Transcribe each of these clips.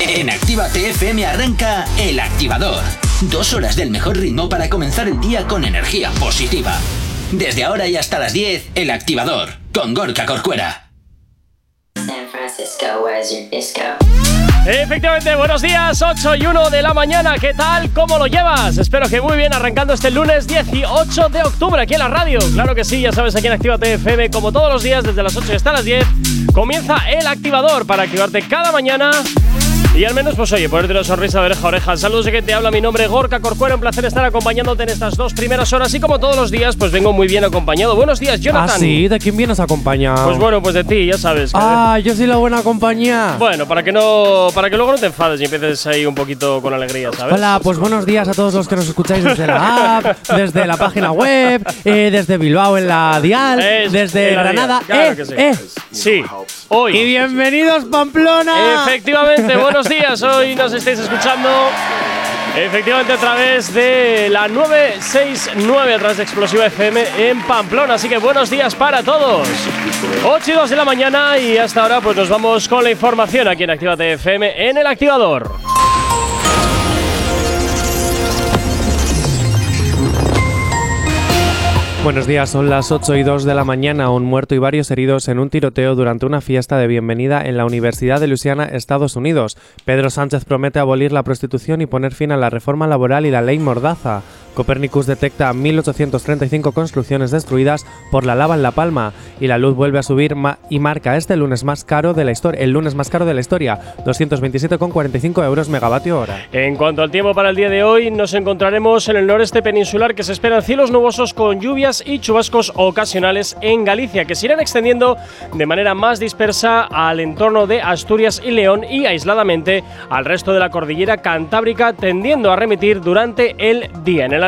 En Activa TFM arranca El Activador. Dos horas del mejor ritmo para comenzar el día con energía positiva. Desde ahora y hasta las 10, El Activador, con Gorka Corcuera. San Francisco, where's your disco? Efectivamente, buenos días, 8 y 1 de la mañana. ¿Qué tal? ¿Cómo lo llevas? Espero que muy bien, arrancando este lunes 18 de octubre aquí en la radio. Claro que sí, ya sabes, aquí en Activa TFM, como todos los días, desde las 8 hasta las 10, comienza el activador para activarte cada mañana y al menos, pues oye, ponerte una sonrisa de oreja a oreja. Saludos de que te habla mi nombre, Gorka Corcuero. Un placer estar acompañándote en estas dos primeras horas. Y como todos los días, pues vengo muy bien acompañado. Buenos días, Jonathan. Ah, sí, ¿de quién vienes acompañado? Pues bueno, pues de ti, ya sabes. que- Ah, yo soy la buena compañía. Bueno, para que no, para que luego no te enfades y empieces ahí un poquito con alegría, ¿sabes? Hola, pues buenos días a todos los que nos escucháis desde la app, desde la página web, eh, desde Bilbao en la Dial, Es- desde la Granada. dial, claro eh, que sí. eh. Sí, hoy. Y bienvenidos, Pamplona. Efectivamente, buenos días. Hoy nos estáis escuchando. Efectivamente, a través de la 969, a través de Explosiva FM en Pamplona. Así que buenos días para todos. 8 y 2 de la mañana y hasta ahora pues nos vamos con la información aquí en Actívate FM en el activador. Buenos días, son las 8 y 2 de la mañana. Un muerto y varios heridos en un tiroteo durante una fiesta de bienvenida en la Universidad de Luisiana, Estados Unidos. Pedro Sánchez promete abolir la prostitución y poner fin a la reforma laboral y la ley Mordaza. Copernicus detecta 1.835 construcciones destruidas por la lava en La Palma y la luz vuelve a subir ma- y marca este lunes más caro de la historia, el lunes más caro de la historia, 227,45 euros megavatio hora. En cuanto al tiempo para el día de hoy, nos encontraremos en el noreste peninsular que se esperan cielos nubosos con lluvias y chubascos ocasionales en Galicia, que se irán extendiendo de manera más dispersa al entorno de Asturias y León y aisladamente al resto de la cordillera cantábrica, tendiendo a remitir durante el día. En el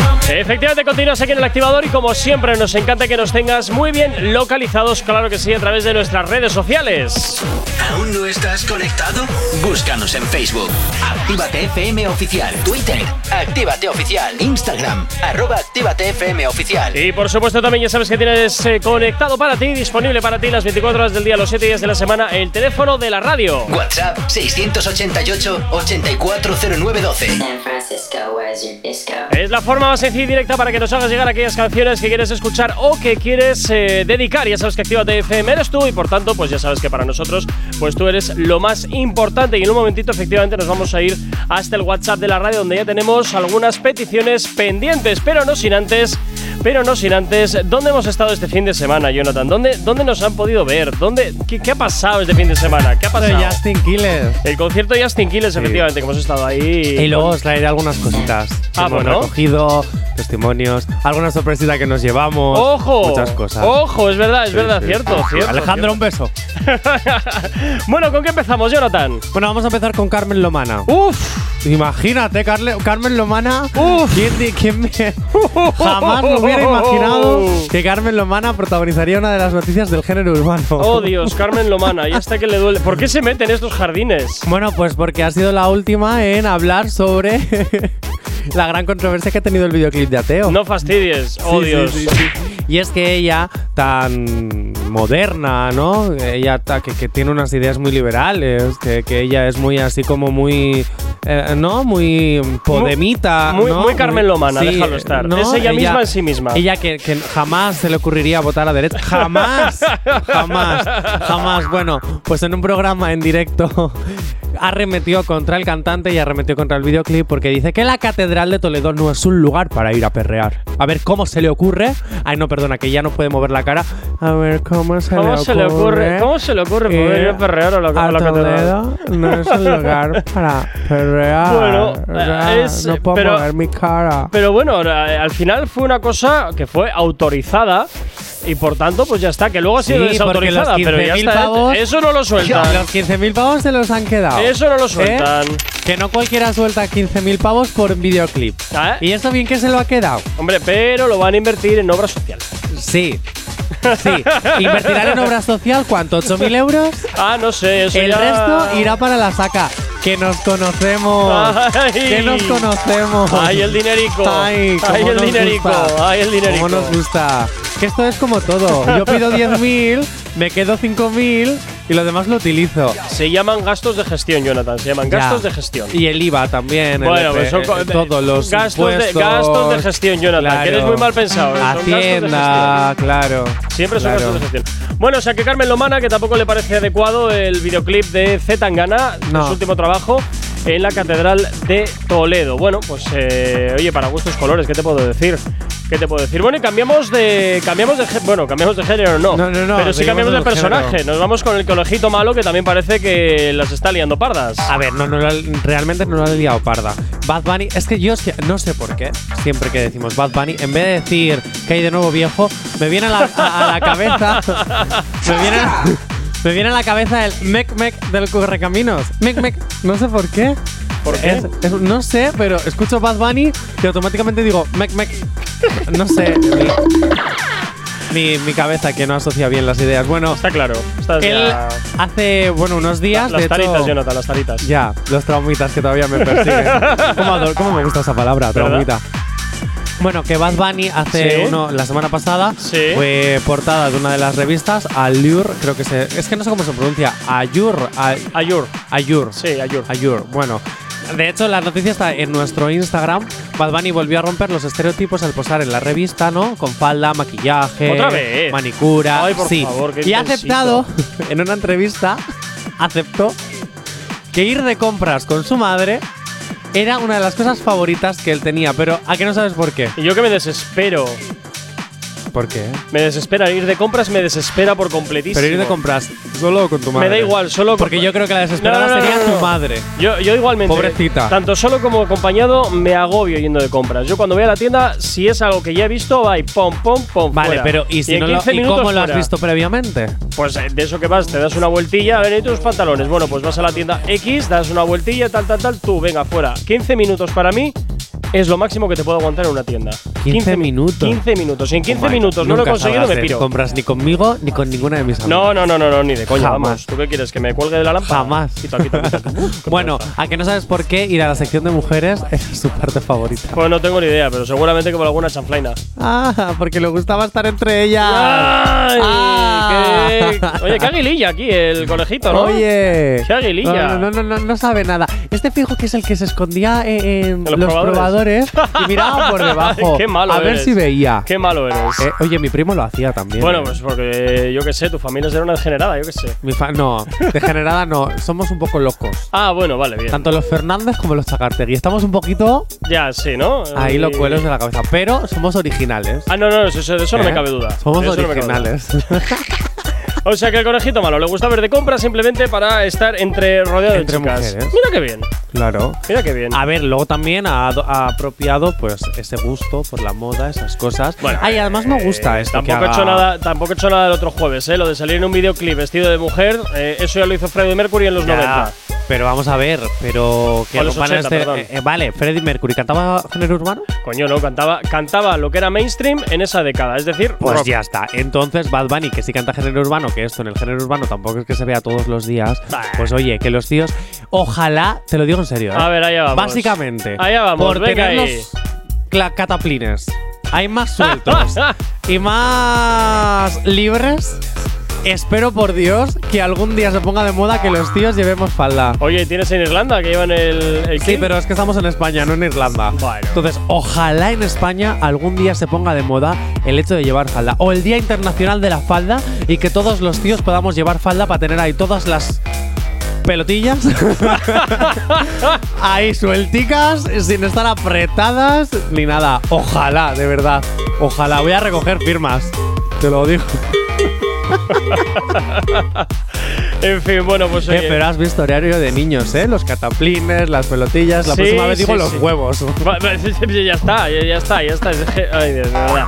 Efectivamente, continúas aquí en el activador y como siempre nos encanta que nos tengas muy bien localizados, claro que sí, a través de nuestras redes sociales. ¿Aún no estás conectado? Búscanos en Facebook. Actívate FM Oficial. Twitter. Actívate Oficial. Instagram. Arroba Actívate FM Oficial. Y por supuesto también ya sabes que tienes eh, conectado para ti, disponible para ti las 24 horas del día, los 7 días de la semana, el teléfono de la radio. WhatsApp 688-840912. San Francisco, where's your disco? Es la forma más sencilla y directa para que nos hagas llegar aquellas canciones que quieres escuchar o que quieres eh, dedicar. Ya sabes que Actívate FM eres tú y por tanto, pues ya sabes que para nosotros, pues tú eres lo más importante. Y en un momentito, efectivamente, nos vamos a ir hasta el WhatsApp de la radio donde ya tenemos algunas peticiones pendientes, pero no sin antes. Pero no sin antes, ¿dónde hemos estado este fin de semana, Jonathan? ¿Dónde, dónde nos han podido ver? ¿Dónde, qué, qué ha pasado este fin de semana? ¿Qué ha pasado? De Justin Killer. El concierto de Justin Quiles, efectivamente, que hemos estado ahí. Y luego os traeré algunas cositas. Ah, hemos bueno. recogido, testimonios, alguna sorpresita que nos llevamos. ¡Ojo! Muchas cosas. ¡Ojo! Es verdad, es Sí, verdad, sí. cierto, cierto. Alejandro, un beso. bueno, ¿con qué empezamos, Jonathan? Bueno, vamos a empezar con Carmen Lomana. ¡Uf! Imagínate, Carle- Carmen Lomana. Uf. ¿Quién, di- quién me- jamás me hubiera imaginado que Carmen Lomana protagonizaría una de las noticias del género urbano? Oh, Dios, Carmen Lomana, y hasta que le duele. ¿Por qué se mete en estos jardines? Bueno, pues porque ha sido la última en hablar sobre la gran controversia que ha tenido el videoclip de Ateo. No fastidies, Sí, sí, Dios. sí, sí. Y es que ella, tan moderna, ¿no? Ella que, que tiene unas ideas muy liberales, que, que ella es muy así como muy, eh, ¿no? Muy podemita. muy- ¿no? muy Carmen Lomana, déjalo estar. Es ella misma en sí misma. Ella que, que jamás se le ocurriría votar a derecha. Jamás, jamás, jamás. Bueno, pues en un programa en directo arremetió contra el cantante y arremetió contra el videoclip porque dice que la Catedral de Toledo no es un lugar para ir a perrear. A ver cómo se le ocurre. Ay, no, perdona, que ya no puede mover la cara. A ver cómo se, ¿Cómo le, se le ocurre? ¿Cómo se le ocurre poder ir a perrear a la, a la catedral? No es un lugar para perrear. Bueno, O sea, es- no puedo pero- mover mi cara. Pero bueno, ahora, al final fue una cosa que fue autorizada y por tanto, pues ya está, que luego ha sido Sí, desautorizada, pero ya 15.000 está. pavos- Eso no lo sueltan. Los 15.000 pavos se los han quedado. Eso no lo sueltan. ¿Eh? Que no cualquiera suelta 15.000 pavos por videoclip. ¿Y esto bien que se lo ha quedado? Hombre, pero lo van a invertir en obra social. Sí. Sí. ¿Invertirán en obra social cuánto? ¿8.000 euros? Ah, no sé, eso El ya- resto irá para la saca. Que nos conocemos. Ay. Que nos conocemos. Ay, el dinerico. Ay, cómo Ay, el nos dinerico. gusta. Ay, el dinerico. ¿Cómo nos gusta? Que esto es como todo. Yo pido 10.000, me quedo 5.000 y lo demás lo utilizo. Se llaman gastos de gestión, Jonathan. Se llaman Ya. gastos de gestión. Y el IVA también. Bueno, pues son eh, todos los gastos de, impuestos. gastos de gestión, Jonathan. Claro. Que eres muy mal pensado. ¿eh? Hacienda, claro. Siempre son Claro. gastos de gestión. Bueno, o sea que Carmen Lomana, que tampoco le parece adecuado el videoclip de Z Tangana, No. su último trabajo, en la Catedral de Toledo. Bueno, pues eh, oye, para gustos colores, ¿qué te puedo decir? ¿Qué te puedo decir? Bueno, y cambiamos de. Cambiamos de. Bueno, cambiamos de género, no. No, no, no, Pero sí cambiamos de personaje. género. Nos vamos con el conejito malo, que también parece que las está liando pardas. A ver, no, no, realmente no lo ha liado parda. Bad Bunny, es que yo no sé por qué, siempre que decimos Bad Bunny, en vez de decir que hay de nuevo viejo, me viene a la, a- a la cabeza. me viene a, me viene a la cabeza el mec mec del correcaminos. Mec mec, no sé por qué. ¿Por qué? Es- es- no sé, pero escucho Bad Bunny y automáticamente digo mec mec. No sé. Mi, mi, cabeza que no asocia bien las ideas. Bueno, Está claro. Está él ya- hace, bueno, unos días. las de hecho- taritas, Jonathan, las taritas. ya, los traumitas que todavía me persiguen. ¿Cómo, cómo me gusta esa palabra, ¿Verdad? Bueno, que Bad Bunny hace Sí. uno, la semana pasada Sí. fue portada de una de las revistas, Allure, creo que se. Es que no sé cómo se pronuncia. Allure. A- Ayur. Allure. Sí, Ayur. Allure. Bueno. De hecho, la noticia está en nuestro Instagram. Bad Bunny volvió a romper los estereotipos al posar en la revista, ¿no? Con falda, maquillaje, ¿Otra vez? manicura. Ay, por sí. favor, qué y ha aceptado, en una entrevista, aceptó que ir de compras con su madre era una de las cosas favoritas que él tenía. Pero ¿a qué no sabes por qué? Y yo que me desespero. ¿Por qué? Me desespera. Ir de compras me desespera por completísimo. Pero ir de compras solo con tu madre. Me da igual, solo Porque con- yo creo que la desesperada No, no, no, sería no, no. tu madre. Yo, yo igualmente. Pobrecita. Tanto solo como acompañado me agobio yendo de compras. Yo cuando voy a la tienda, si es algo que ya he visto, va y pom, pom, pom. Vale, fuera. pero ¿y, si en no lo, 15 ¿y minutos cómo lo has fuera. visto previamente? Pues eh, de eso que vas, te das una vueltilla, a ver, ¿y tus pantalones? Bueno, pues vas a la tienda X, das una vueltilla, tal, tal, tal, tú, venga, fuera. 15 minutos para mí es lo máximo que te puedo aguantar en una tienda. 15 mi- minutos. 15 minutos. Si en 15 Hombre, minutos no lo he conseguido, me de piro. compras ni conmigo ni con ninguna de mis amigas. No, no, no, no, no, ni de coña, Jamás. vamos. ¿Tú qué quieres? ¿Que me cuelgue de la lámpara? Jamás. Quita, quita, quita. Bueno, a que no sabes por qué ir a la sección de mujeres es su parte favorita. Pues no tengo ni idea, pero seguramente que por alguna chanflaina. Ah, porque le gustaba estar entre ellas. ¡Ay! Ah. qué- Oye, qué aguililla aquí, el conejito, ¿no? Oye. Qué aguililla. No, no, no, no, no sabe nada. Este fijo que es el que se escondía en, los los, probadores? probadores? Y miraba por debajo. Qué malo A ver eres. si veía. Qué malo eres. Eh, oye, mi primo lo hacía también. bueno, eh. pues porque yo qué sé, tu familia será una degenerada, yo qué sé. Mi fa- no, degenerada no. Somos un poco locos. Ah, bueno, vale, bien. Tanto los Fernández como los Zacartegui. Estamos un poquito Ya, sí, ¿no? ahí Y- los cuelos de la cabeza. Pero somos originales. Ah, no, no, eso, eso- de eso no me ¿Eh? cabe duda. Somos De eso no O sea que el conejito malo le gusta ver de compra simplemente para estar entre rodeado Entre de chicas. mujeres. Mira qué bien, claro. mira qué bien. A ver, luego también ha, ha apropiado pues ese gusto por la moda, esas cosas. Bueno, Ay, además me gusta Eh, esto Tampoco que he hecho nada, tampoco he hecho nada el otro jueves, ¿eh? Lo de salir en un videoclip vestido de mujer, eh, eso ya lo hizo Freddie Mercury en los Ya, 90. Pero vamos a ver, pero que los rompan 80, este- perdón. eh, eh, vale, Freddie Mercury cantaba género urbano. Coño, no, cantaba, cantaba lo que era mainstream en esa década, es decir, Pues rock. ya está. Entonces, Bad Bunny, que sí canta género urbano, que esto en el género urbano tampoco es que se vea todos los días. Pues oye, que los tíos, ojalá, te lo digo en serio, ¿eh? A ver, allá vamos. Básicamente, Allá vamos, por venga tener ahí. los cataplines, hay más sueltos y más libres. Espero por Dios que algún día se ponga de moda que los tíos llevemos falda. Oye, ¿tienes en Irlanda que llevan el, el Sí, pero es que estamos en España, no en Irlanda. Bueno. Entonces, ojalá en España algún día se ponga de moda el hecho de llevar falda. O el Día Internacional de la Falda y que todos los tíos podamos llevar falda para tener ahí todas las pelotillas. Ahí suelticas, sin estar apretadas ni nada. Ojalá, de verdad. Ojalá. Voy a recoger firmas. Te lo digo. En fin, bueno, pues Eh, oye, pero has visto horario de niños, ¿eh? Los cataplines, las pelotillas. La Sí, próxima vez digo sí, los sí. huevos. Ya está, ya, ya está, ya está. Ay, Dios, de verdad.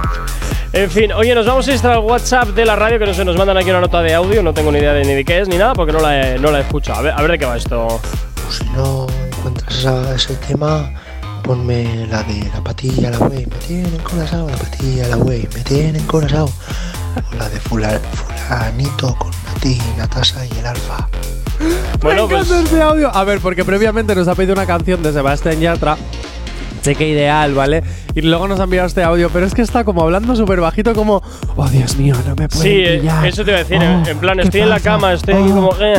En fin, oye, nos vamos a instalar el WhatsApp de la radio, que no sé, nos mandan aquí una nota de audio, no tengo ni idea de ni de qué es ni nada, porque no la he, no la he escuchado. A ver, a ver de qué va esto. Pues si no encuentras ese tema, ponme la de la patilla, la wey, me tienen corazón, la patilla, la wey, me tienen corazón. O la de fula- fulanito con Nati, Natasa y el alfa. Bueno, Me pues. este audio. A ver, porque previamente nos ha pedido una canción de Sebastián Yatra. Cheque ideal, ¿vale? Y luego nos ha enviado este audio, pero es que está como hablando súper bajito, como, oh Dios mío, no me puedo Sí, eh, eso te iba a decir, en- en plan, estoy en la cama, estoy aquí como, eh.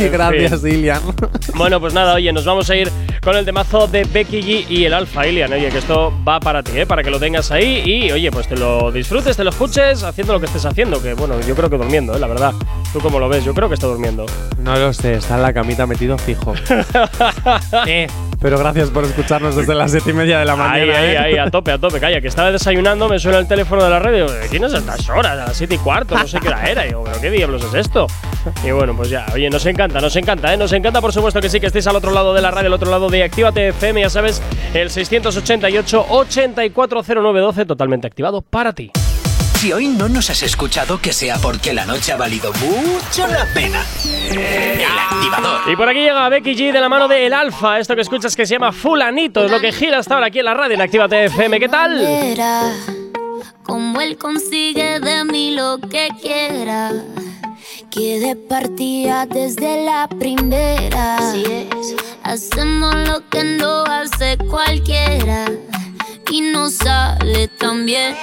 Y gracias, Ilian. Bueno, pues nada, oye, nos vamos a ir con el temazo de Becky G y el Alfa Ilian. Oye, que esto va para ti, ¿eh? Para que lo tengas ahí y, oye, pues te lo disfrutes, te lo escuches haciendo lo que estés haciendo. Que bueno, yo creo que durmiendo, ¿eh? La verdad. ¿Tú cómo lo ves? Yo creo que está durmiendo. No lo sé, está en la camita metido fijo. eh, pero gracias por escucharnos desde las siete y media de la mañana. Ahí, ahí, ¿eh? ahí, a tope, a tope. Calla, que estaba desayunando, me suena el teléfono de la radio. ¿Quién es a estas horas? A las 7 y cuarto, no sé qué hora era. Y digo, ¿pero qué diablos es esto? Y bueno, pues ya, oye, nos encanta, nos encanta, ¿eh? Nos encanta, por supuesto que sí, que estéis al otro lado de la radio, al otro lado de Actívate FM, ya sabes, el 688-840912, totalmente activado para ti. Si hoy no nos has escuchado, que sea porque la noche ha valido mucho la pena. El activador. Y por aquí llega Becky G de la mano de El Alfa, esto que escuchas que se llama Fulanito, es lo que gira hasta ahora aquí en la radio en Actívate FM. ¿Qué tal? Como él consigue de mí lo que quiera. Que de partida desde la primera. Hacemos lo que no hace cualquiera. Y no sale tan bien.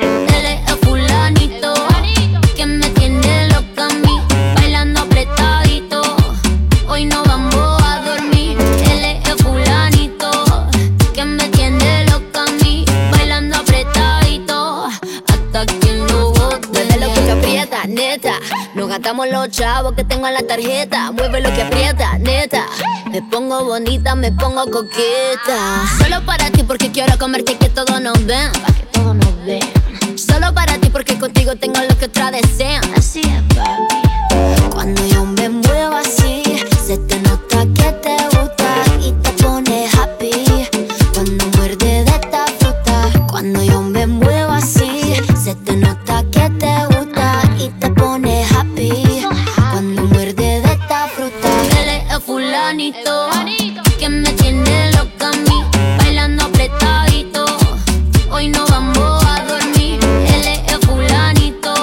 Él es neta. No gastamos los chavos que tengo en la tarjeta. Mueve lo que aprieta, neta. Me pongo bonita, me pongo coqueta. Solo para ti porque quiero comerte que todos nos ven. Pa' que todos nos vean. Solo para ti porque contigo tengo lo que otras desean. Así es, papi. Cuando yo me que me tiene loca a mí, bailando apretadito. Hoy no vamos a dormir. Él es el fulanito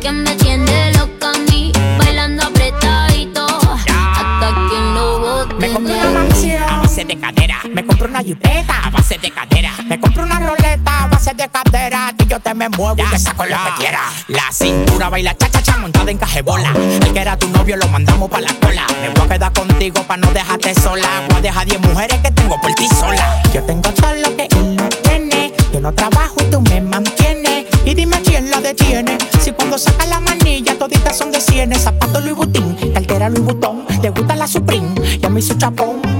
que me tiene loca a mí, bailando apretadito. Hasta que no bote. Me compré una mansión a base de cadera. Me compré una jipeta a base de cadera. Me compré una roleta a base de cadera. Que yo te me muevo y te saco lo que quiera. La cintura baila cha cha cha montada en cajebola. El que era tu novio lo mandamos pa' la cola. Me voy a quedar contigo pa' no dejarte sola. Voy a dejar 10 mujeres que tengo por ti sola. Yo tengo todo lo que él no tiene. Yo no trabajo y tú me mantienes. Y dime quién la detiene. Si cuando saca la manilla toditas son de cienes. Zapato Louis Vuitton, cartera Louis Vuitton. Le gusta la Supreme, ya me hizo chapón.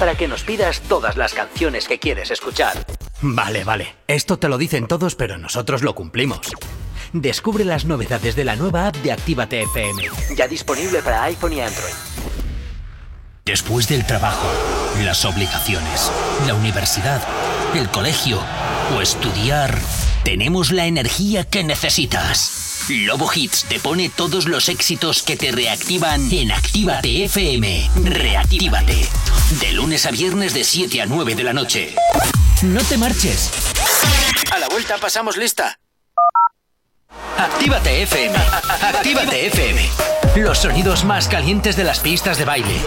para que nos pidas todas las canciones que quieres escuchar. Vale, vale. Esto te lo dicen todos, pero nosotros lo cumplimos. Descubre las novedades de la nueva app de Actívate FM. Ya disponible para iPhone y Android. Después del trabajo, las obligaciones, la universidad, el colegio o estudiar, tenemos la energía que necesitas. Lobo Hits te pone todos los éxitos que te reactivan en Actívate FM. Reactívate. De lunes a viernes de 7 a 9 de la noche. No te marches. A la vuelta pasamos lista. Actívate FM. Actívate FM. Los sonidos más calientes de las pistas de baile.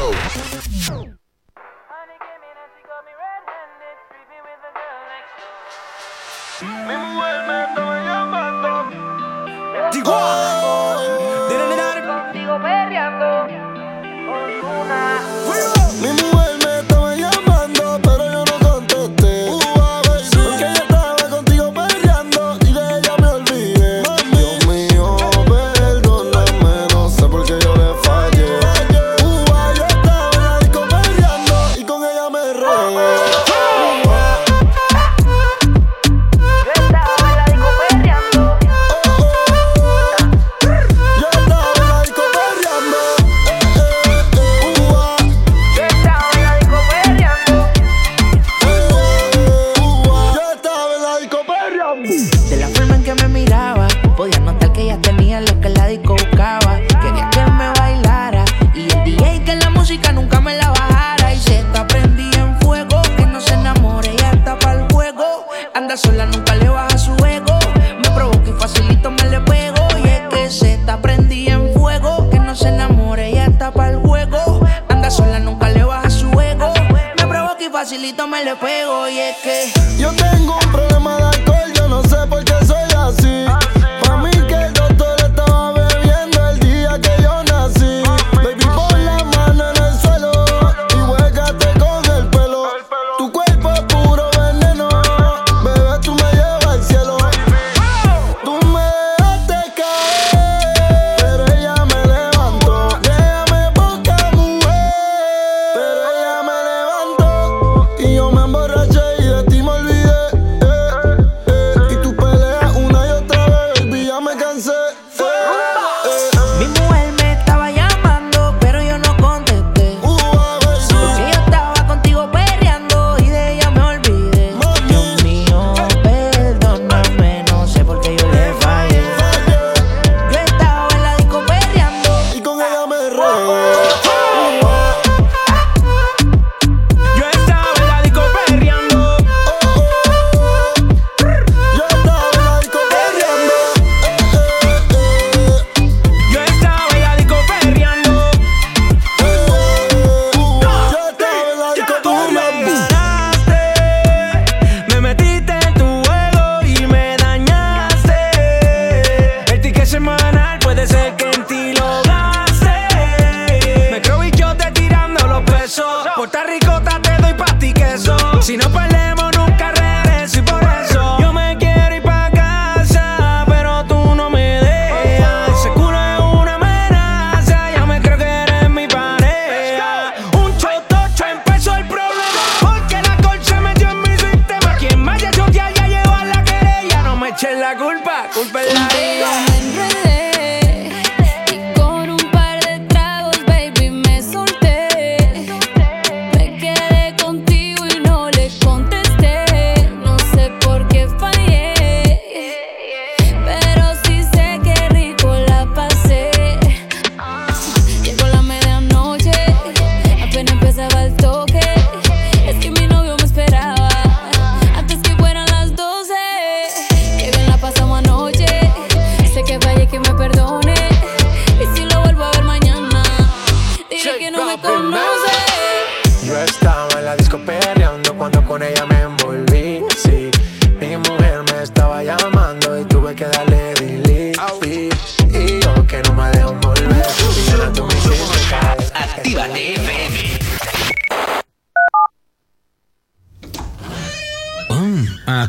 solito me le pego y es que yo tengo un problema.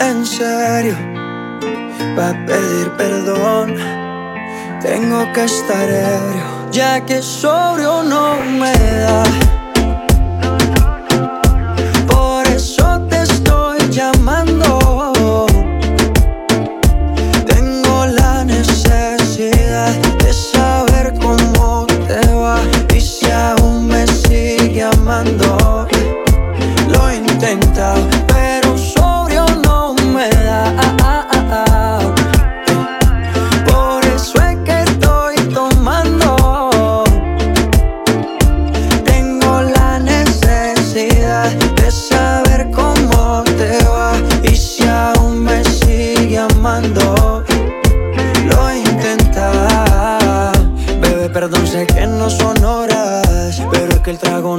En serio, va a pedir perdón. Tengo que estar ebrio, ya que sobrio no me da.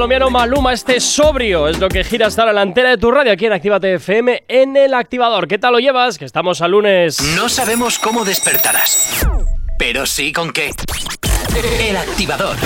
Colombiano Maluma, este sobrio. Es lo que gira hasta la delantera de tu radio aquí en Actívate FM en el activador. ¿Qué tal lo llevas? Que estamos a lunes. No sabemos cómo despertarás, pero sí con qué. El activador.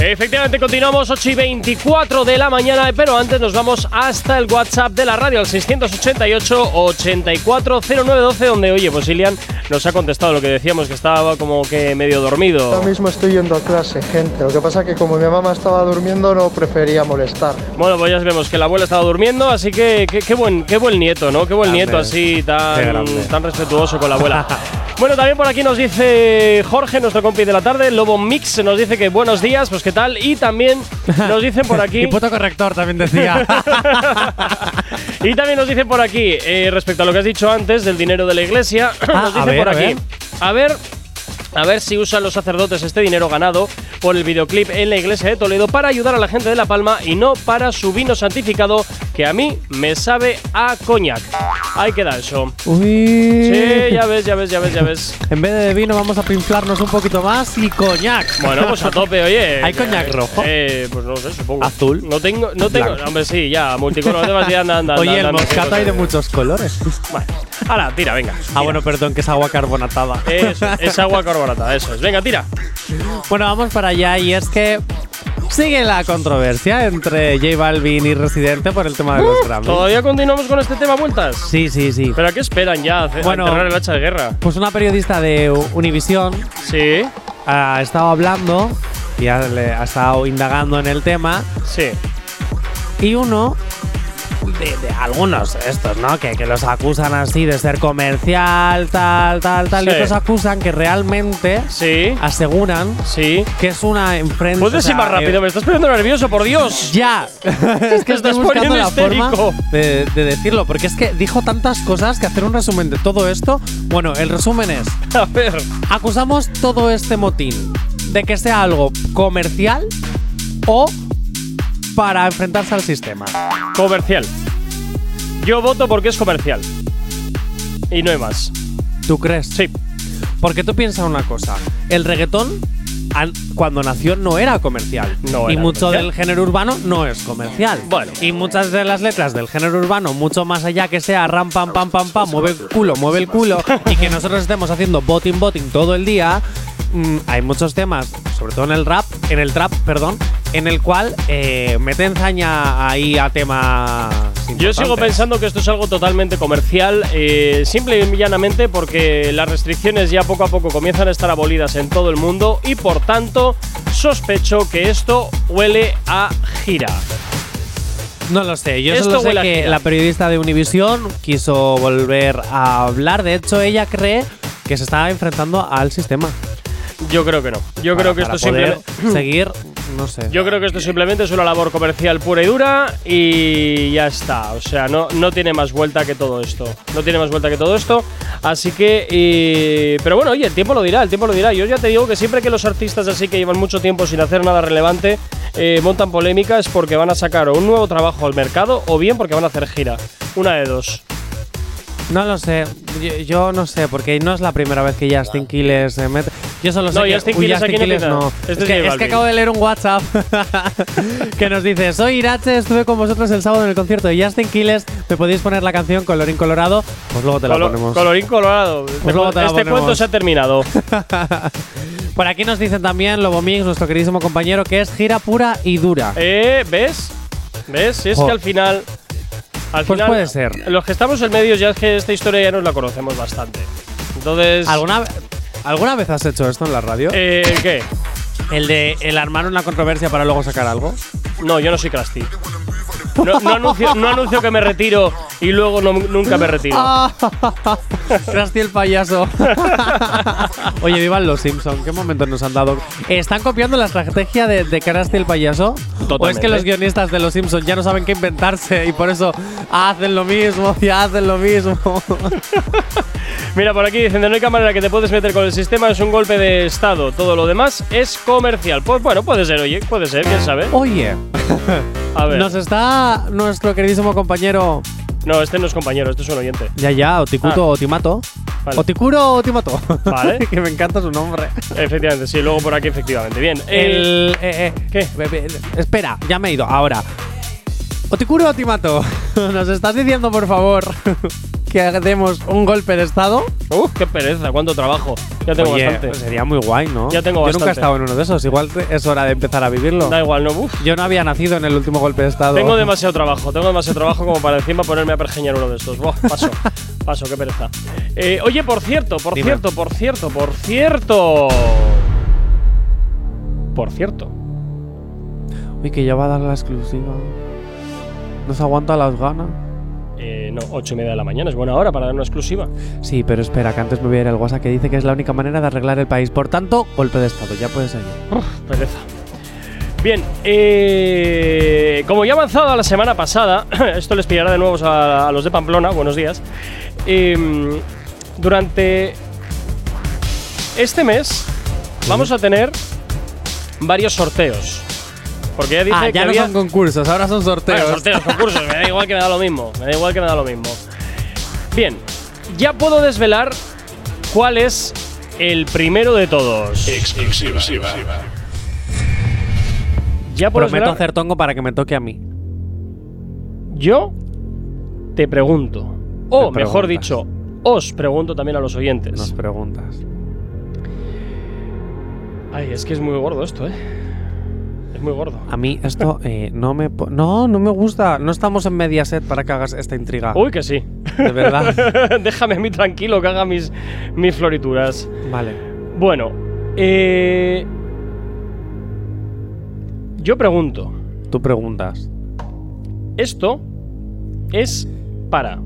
Efectivamente, continuamos 8 y 24 de la mañana, pero antes nos vamos hasta el WhatsApp de la radio, al 688-840912, donde, oye, pues Ilian nos ha contestado lo que decíamos, que estaba como que medio dormido. Ahora mismo estoy yendo a clase, gente. Lo que pasa es que como mi mamá estaba durmiendo no prefería molestar. Bueno, pues ya vemos que la abuela estaba durmiendo, así que qué, qué buen, qué buen nieto, ¿no? Qué buen Grande. nieto así, tan, tan respetuoso con la abuela. bueno, también por aquí nos dice Jorge, nuestro compi de la tarde, Lobo Mix, nos dice que buenos días, pues qué tal. Y también nos dicen por aquí. Y puto corrector también decía. Y también nos dicen por aquí, eh, respecto a lo que has dicho antes del dinero de la iglesia, Ah, nos a dicen ver, por a aquí. ver. A ver. A ver si usan los sacerdotes este dinero ganado por el videoclip en la iglesia de Toledo para ayudar a la gente de La Palma y no para su vino santificado que a mí me sabe a coñac. Ahí queda eso. Uy. Sí, ya ves, ya ves, ya ves, ya ves. En vez de vino vamos a pinflarnos un poquito más y coñac. Bueno, pues a tope, oye. ¿Hay coñac rojo? Eh, pues no sé, supongo. ¿Azul? No tengo, no tengo. Blanco. Hombre, sí, ya, multicolor, demasiado, anda, anda. Oye, anda, el moscato hay de muchos colores. Bueno, ahora, tira, venga. Ah, bueno, perdón, que es agua carbonatada. Eso, es agua carbonatada, eso es. Venga, tira. Bueno, vamos para allá y es que sigue la controversia entre J Balvin y Residente por el tema de los Grammys. ¿Todavía continuamos con este tema vueltas? Sí, sí, sí. ¿Pero a qué esperan ya? ¿A Bueno. enterrar el hacha de guerra? Pues una periodista de Univision Sí. ha estado hablando y ha, le- ha estado indagando en el tema. Sí. Y uno de, de algunos estos, ¿no? Que, que los acusan así de ser comercial, tal, tal, tal. Sí. Y otros acusan que realmente Sí. aseguran Sí. que es una empresa. Puedes ir más rápido, me estás poniendo nervioso, por Dios. Ya, es que estoy estás buscando la forma de, de decirlo, porque es que dijo tantas cosas que hacer un resumen de todo esto. Bueno, el resumen es: A ver. acusamos todo este motín de que sea algo comercial o para enfrentarse al sistema. Comercial. Yo voto porque es comercial. Y no hay más. ¿Tú crees? Sí. Porque tú piensas una cosa: el reggaetón. an- Cuando nació no era comercial. No y era mucho comercial. del género urbano no es comercial. Bueno. Y muchas de las letras del género urbano, mucho más allá que sea ram pam pam pam pam, mueve el culo, mueve el culo, y que nosotros estemos haciendo botting botting todo el día, mm, hay muchos temas, sobre todo en el rap, en el trap, perdón, en el cual eh, meten zaña ahí a temas. Yo sigo pensando que esto es algo totalmente comercial, eh, simple y llanamente porque las restricciones ya poco a poco comienzan a estar abolidas en todo el mundo y por tanto sospecho que esto huele a gira. No lo sé, yo Esto solo sé que la periodista de Univision quiso volver a hablar. De hecho, ella cree que se está enfrentando al sistema. Yo creo que no. Yo Para- creo que para esto poder simplemente seguir, no sé. Yo creo que esto simplemente es una labor comercial pura y dura y ya está. O sea, no, no tiene más vuelta que todo esto. No tiene más vuelta que todo esto. Así que. y- pero bueno, oye, el tiempo lo dirá, el tiempo lo dirá. Yo ya te digo que siempre que los artistas así que llevan mucho tiempo sin hacer nada relevante eh, montan polémica es porque van a sacar o un nuevo trabajo al mercado o bien porque van a hacer gira. Una de dos. No lo sé, yo, yo no sé, porque no es la primera vez que Justin Quiles se mete. Yo solo sé No, que Justin Quiles aquí no Quiles no. Este es, que, es que acabo de leer un WhatsApp que nos dice: Soy Irache, estuve con vosotros el sábado en el concierto de Justin Quiles. ¿Me podéis poner la canción Colorín Colorado? Pues luego te la Colo- ponemos. Colorín colorado. Pues luego te la este cuento se ha terminado. Por aquí nos dicen también Lobo Mix, nuestro queridísimo compañero, que es gira pura y dura. Eh, ¿ves? ¿Ves? Si es Jo. que al final. Al Pues final, puede ser. Los que estamos en medios ya es que esta historia ya nos la conocemos bastante. Entonces. ¿Alguna, ¿Alguna vez has hecho esto en la radio? Eh, ¿Qué? ¿El de el armar una controversia para luego sacar algo? No, yo no soy Krusty. No, no anuncio, no anuncio que me retiro y luego no- nunca me retiro. Krusty el payaso. Oye, vivan los Simpson. ¿Qué momentos nos han dado? ¿Están copiando la estrategia de, de Krusty el payaso? ¿O es Totalmente. que los guionistas de los Simpson ya no saben qué inventarse y por eso hacen lo mismo y hacen lo mismo? Mira, por aquí dicen, de la única manera que te puedes meter con el sistema es un golpe de estado. Todo lo demás es comercial. Pues bueno, puede ser, oye, puede ser, quién sabe. Oye, A ver. nos está nuestro queridísimo compañero. No, este no es compañero, este es un oyente. Ya, ya, Oticuto Ah. o Timato. Vale. Oticuro o Timato. Vale. que me encanta su nombre. Efectivamente, sí, luego por aquí, efectivamente. Bien. eh, El. eh, eh, ¿Qué? Be- be- Espera, ya me he ido. Ahora. Otikuro o Timato, ¿nos estás diciendo, por favor, que demos un golpe de estado? Uf, qué pereza, cuánto trabajo. Ya tengo Oye, bastante. sería muy guay, ¿no? Ya tengo Yo nunca he estado en uno de esos. Igual te- es hora de empezar a vivirlo. Da igual, no. Uf. Yo no había nacido en el último golpe de estado. Tengo demasiado trabajo, tengo demasiado trabajo como para encima ponerme a pergeñar uno de estos. Buah, paso, paso, qué pereza. Eh, oye, por cierto, por Dime. cierto, por cierto, por cierto. Por cierto. Uy, que ya va a dar la exclusiva. Nos aguanta las ganas. Eh, no, ocho y media de la mañana, es buena hora para dar una exclusiva. Sí, pero espera, que antes me voy a ir al WhatsApp que dice que es la única manera de arreglar el país. Por tanto, golpe de estado. Ya puedes seguir. Pereza. Bien, eh, como ya he avanzado la semana pasada, esto les pillará de nuevo a, a los de Pamplona, buenos días. em, durante este mes vamos a tener varios sorteos. Porque ya dije Ah, que ya no había son concursos, ahora son sorteos. Bueno, sorteos, concursos, me da igual que me da lo mismo. Me da igual que me da lo mismo. Bien, ya puedo desvelar cuál es el primero de todos. Exclusiva. Ya puedo Prometo desvelar- hacer tongo para que me toque a mí. Yo te pregunto, o Me mejor dicho, os pregunto también a los oyentes. Nos preguntas. Ay, es que es muy gordo esto, ¿eh? Muy gordo. A mí esto eh, no me... No, no me gusta. No estamos en Mediaset para que hagas esta intriga. Uy, que sí. De verdad. Déjame a mí tranquilo que haga mis, mis florituras. Vale. Bueno, Eh, yo pregunto, Tú preguntas. ¿esto es para?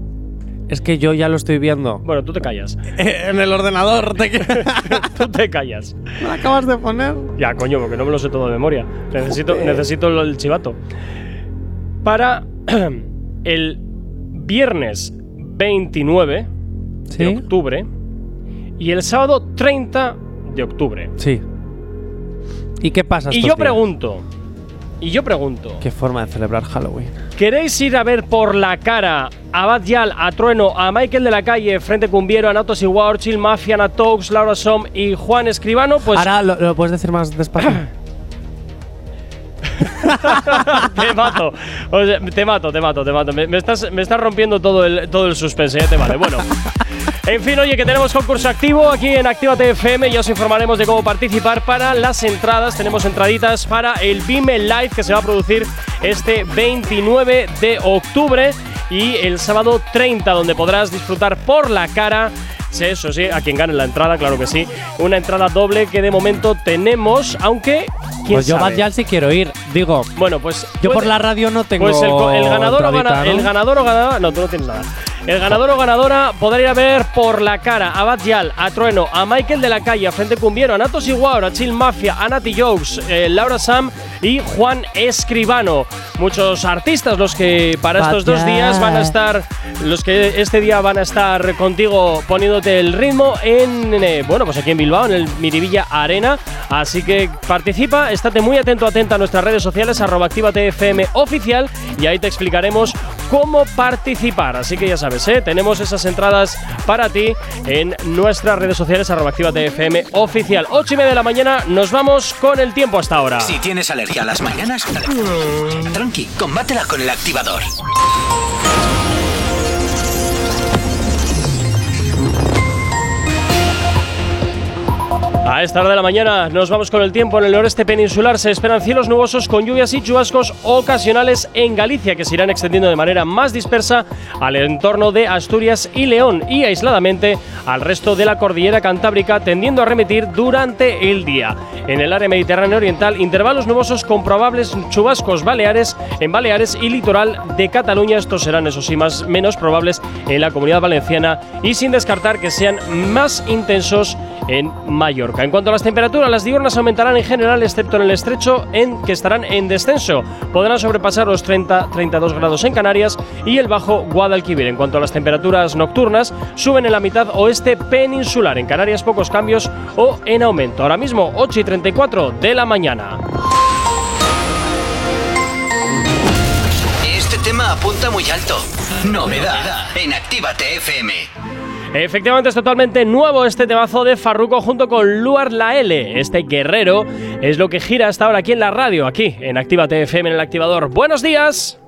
Es que yo ya lo estoy viendo. Bueno, tú te callas. en el ordenador. Te... tú te callas. ¿Me lo acabas de poner? Ya, coño, porque no me lo sé todo de memoria. Necesito, necesito el chivato. Para el viernes 29 ¿Sí? de octubre y el sábado 30 de octubre. Sí. ¿Y qué pasa? Y yo días? pregunto, y yo pregunto, ¿Qué forma de celebrar Halloween? ¿queréis ir a ver por la cara a Bad Yal, a Trueno, a Michael de la Calle, Frente Cumbiero, a Natos y War, Chill Mafia, a Tox, Laura Som y Juan Escribano? Pues Ahora lo, lo puedes decir más despacio. te mato. O sea, te mato, te mato, te mato. Me, me estás, me estás rompiendo todo el, todo el suspense, ¿eh? Te vale. Bueno. En fin, oye, que tenemos concurso activo aquí en Actívate FM. Ya os informaremos de cómo participar para las entradas. Tenemos entraditas para el Vime Live que se va a producir este 29 de octubre y el sábado 30, donde podrás disfrutar por la cara. Sí, eso sí, a quien gane la entrada, claro que sí. Una entrada doble que de momento tenemos, aunque. ¿quién Pues yo sabe? Bad sí quiero ir. Digo, Bueno, pues. yo por puede- la radio no tengo. pues el, el ganador o gana- ¿no? el ganador o ganadora. No, tú no tienes nada. El ganador o ganadora podrá ir a ver por la cara a Bad Yal, a Trueno, a Michael de la Calle, a Frente Cumbiero, a Natos Iguar, a Chill Mafia, a Nati Jokes, eh, Laura Sam y Juan Escribano. Muchos artistas los que para estos dos días van a estar, los que este día van a estar contigo poniéndote el ritmo en, eh, bueno, pues aquí en Bilbao, en el Miribilla Arena. Así que participa, estate muy atento, atenta a nuestras redes sociales, arroba Actívate FM oficial, y ahí te explicaremos cómo participar. Así que ya sabes, ¿eh? tenemos esas entradas para ti en nuestras redes sociales, arroba FM oficial. 8 y media de la mañana, nos vamos con el tiempo hasta ahora. Si tienes alergia a las mañanas, tranqui, combátela con el activador. A esta hora de la mañana nos vamos con el tiempo. En el noreste peninsular se esperan cielos nubosos con lluvias y chubascos ocasionales en Galicia que se irán extendiendo de manera más dispersa al entorno de Asturias y León y aisladamente al resto de la cordillera cantábrica tendiendo a remitir durante el día. En el área mediterránea oriental, intervalos nubosos con probables chubascos baleares en Baleares y litoral de Cataluña. Estos serán, eso sí, más, menos probables en la comunidad valenciana y sin descartar que sean más intensos en Mallorca. En cuanto a las temperaturas, las diurnas aumentarán en general, excepto en el estrecho, en que estarán en descenso. Podrán sobrepasar los 30-32 grados en Canarias y el bajo Guadalquivir. En cuanto a las temperaturas nocturnas, suben en la mitad oeste peninsular. En Canarias, pocos cambios o en aumento. Ahora mismo, 8 y 34 de la mañana. Este tema apunta muy alto. Novedad en Actívate FM. Efectivamente es totalmente nuevo este temazo de Farruko junto con Luar La L. Este guerrero es lo que gira hasta ahora aquí en la radio, aquí en Actívate FM en el activador. Buenos días.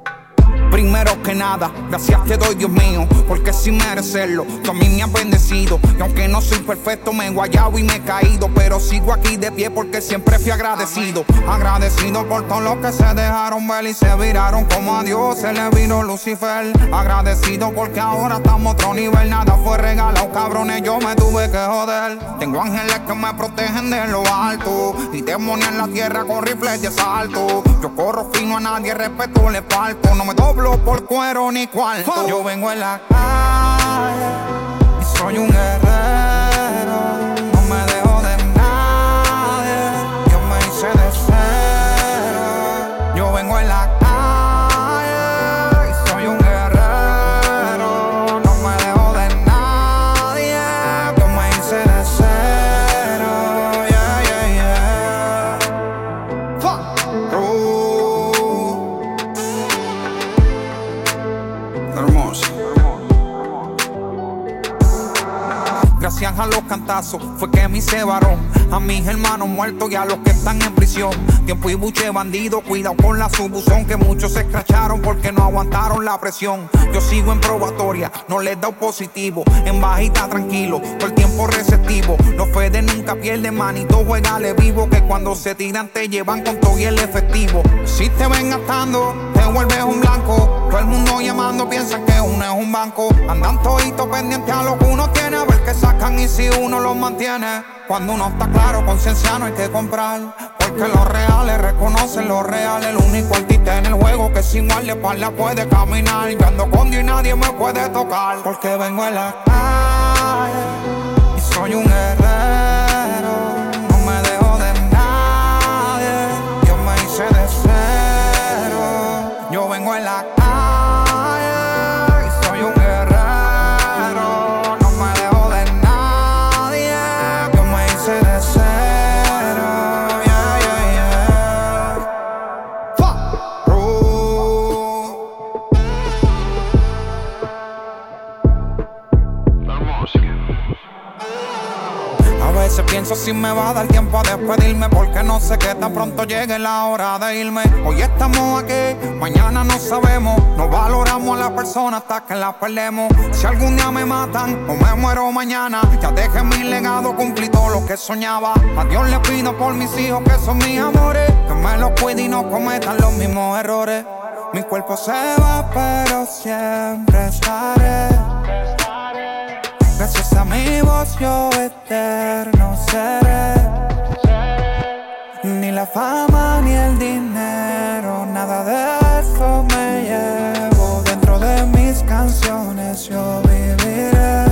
Primero que nada, gracias te doy Dios mío, porque sin merecerlo, tú a mí me has bendecido. Y aunque no soy perfecto, me he guayado y me he caído, pero sigo aquí de pie porque siempre fui agradecido. Agradecido por todo lo que se dejaron ver y se viraron como a Dios se le vino Lucifer. Agradecido porque ahora estamos otro nivel, nada fue regalado, cabrones, yo me tuve que joder. Tengo ángeles que me protegen de lo alto y demonios en la tierra con rifles de asalto. Yo corro fino a nadie, respeto le falto, no me doblo por cuero ni cuarto. Yo vengo en la calle y soy un guerrero. A los cantazos fue que me hice varón. A mis hermanos muertos y a los que están en prisión. Tiempo y buche bandido, cuidado con la subuzón. Que muchos se escracharon porque no aguantaron la presión. Yo sigo en probatoria, no les da positivo. En bajita tranquilo, por el tiempo receptivo. Los Fede nunca pierden, manito, juegale vivo. Que cuando se tiran te llevan con todo y el efectivo. Si te ven gastando, vuelves un blanco. Todo el mundo llamando piensa que uno es un banco. Andan toditos pendientes a lo que uno tiene, a ver qué sacan y si uno los mantiene. Cuando uno está claro, conciencia no hay que comprar. Porque los reales reconocen los reales. El único artista en el juego que sin espalda puede caminar. Yo ando con Dios y nadie me puede tocar. Porque vengo en la calle y soy un guerrero. Pienso si me va a dar tiempo a despedirme Porque no sé que tan pronto llegue la hora de irme. Hoy estamos aquí, mañana no sabemos. No valoramos a la persona hasta que la perdemos. Si algún día me matan o me muero mañana Ya dejé mi legado, cumplí todo lo que soñaba. A Dios le pido por mis hijos que son mis amores Que me los cuide y no cometan los mismos errores. Mi cuerpo se va pero siempre estaré mi voz yo eterno seré. Ni la fama ni el dinero, nada de eso me llevo. Dentro de mis canciones yo viviré.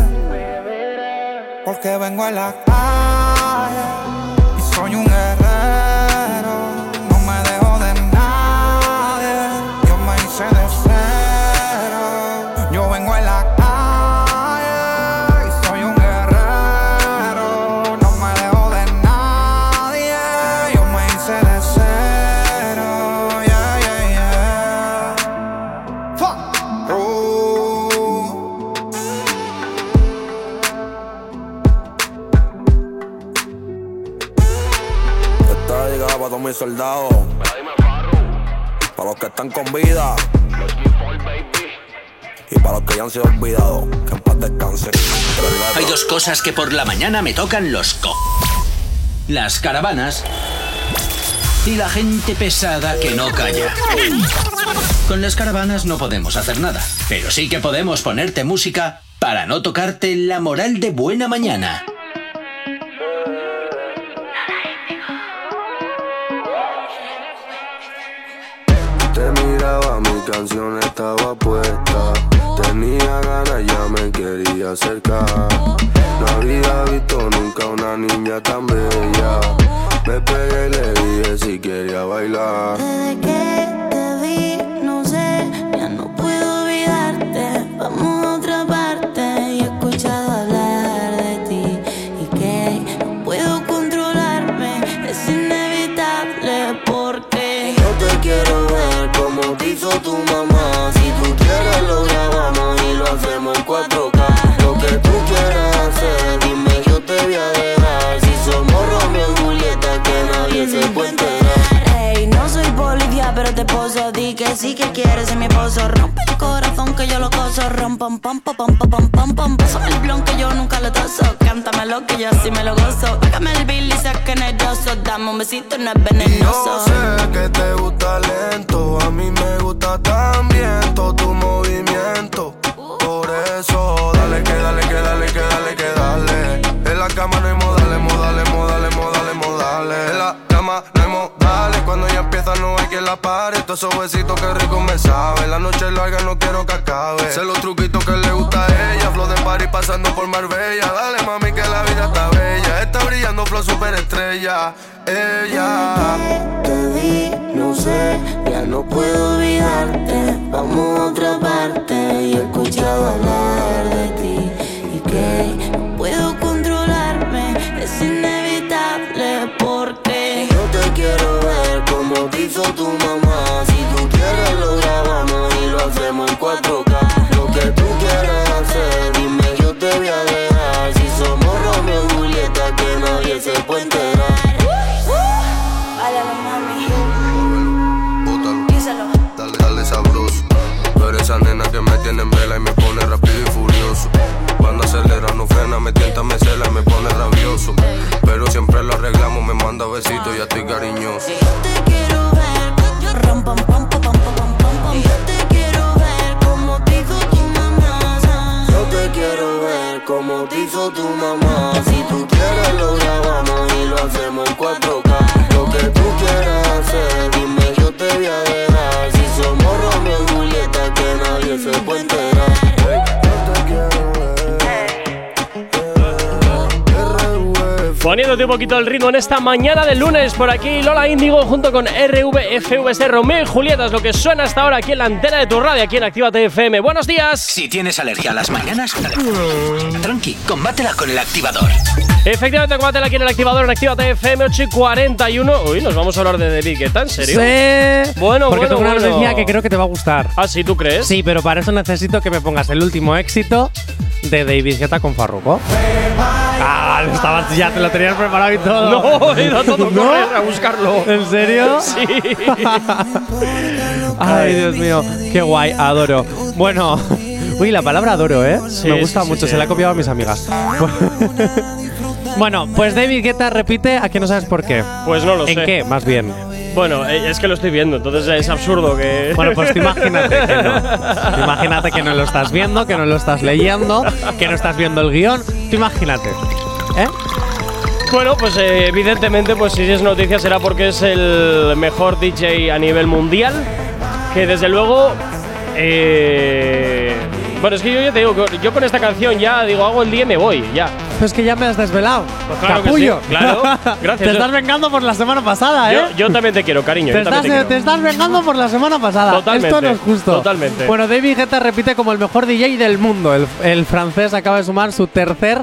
Porque vengo a la calle y soy un guerrero. Hay dos cosas que por la mañana me tocan los co. Las caravanas y la gente pesada que no calla. Con las caravanas no podemos hacer nada, pero sí que podemos ponerte música para no tocarte la moral de buena mañana. Canción estaba puesta. Tenía ganas, ya me quería acercar. No había visto nunca una niña tan bella. Me pegué y le dije si quería bailar. Desde que te vi, hizo tu mamá. Si tú quieres lo grabamos y lo hacemos en 4K. Lo que tú quieras hacer, dime yo te voy a dejar. Si somos Romeo y Julieta, que nadie se puede enterar. Hey, no soy policía, pero te poso, di que sí que quieres ser mi esposo. Rompe el corazón que yo lo coso. Rom, pam, pam, pam, pam, pam, pam, pam. Pásame el blon que yo nunca lo toso. Cántamelo que yo sí me lo gozo. Págame el bill y saquen. Dame un besito, no es venenoso. Y yo sé que te gusta lento, a mí me gusta también todo tu movimiento. Por eso, dale que dale que dale que dale que dale. En la cama no hay modales, modales, modales, modales, modales. En la cama no hay modales, cuando ya empieza no hay que la pare. Todos esos besitos que rico me saben. La noche larga no quiero que acabe. Sé los truquitos que le gusta a ella. Flow de party pasando por Marbella. Dale Brillando flow super estrella. Ella. Te vi, no sé, ya no puedo olvidarte. Vamos a otra parte y he escuchado hablar de ti. Y que no puedo controlarme, es inevitable porque Yo te quiero ver como te hizo tu mamá. suavecito, ya estoy cariñoso. Yo te quiero ver, ram, pam, pam, pam, pam, pam, pam, Yo te quiero ver como te hizo tu mamá. Yo te quiero ver como te hizo tu mamá. Poniéndote un poquito el ritmo en esta mañana del lunes por aquí Lola Índigo junto con RVFVS Romeo y Julieta es lo que suena hasta ahora aquí en la antena de tu radio aquí en Actívate FM. Buenos días. Si tienes alergia a las mañanas, tranqui, combátela con el activador. Efectivamente, combátela aquí en el activador en Actívate FM 8 y 41. Uy, nos vamos a hablar de David Guetta, ¿en serio? Sí. Bueno, Porque bueno, tengo una bueno. noticia que creo que te va a gustar. Ah, sí, ¿tú crees? Sí, pero para eso necesito que me pongas el último éxito de David Guetta con Farruko. Ah, estabas, ya te lo tenías preparado y todo. No, he ido a todo ¿No? correr a buscarlo. ¿En serio? Sí. Ay, Dios mío, qué guay, adoro. Bueno, uy, la palabra adoro, ¿eh? Sí, Me gusta sí, mucho, sí. se la he copiado a mis amigas. bueno, pues David Guetta repite, a que no sabes por qué. Pues no lo ¿En sé. qué, más bien? Bueno, eh, es que lo estoy viendo, entonces es absurdo que. Bueno, pues tú imagínate que no. Imagínate que no lo estás viendo, que no lo estás leyendo, que no estás viendo el guion. Tú imagínate. ¿Eh? Bueno, pues eh, evidentemente, pues si es noticia será porque es el mejor DJ a nivel mundial. Que desde luego. eh, bueno, es que yo ya te digo, yo con esta canción ya digo, hago el día y me voy, ya. Pues que ya me has desvelado. Pues claro que Capullo. sí, claro. Gracias. Te estás vengando por la semana pasada, ¿eh? Yo, yo también te quiero, cariño. Te yo estás, te te quiero. estás vengando por la semana pasada. Totalmente, Esto no es justo. totalmente. Bueno, David Guetta repite como el mejor DJ del mundo. El, el francés acaba de sumar su tercer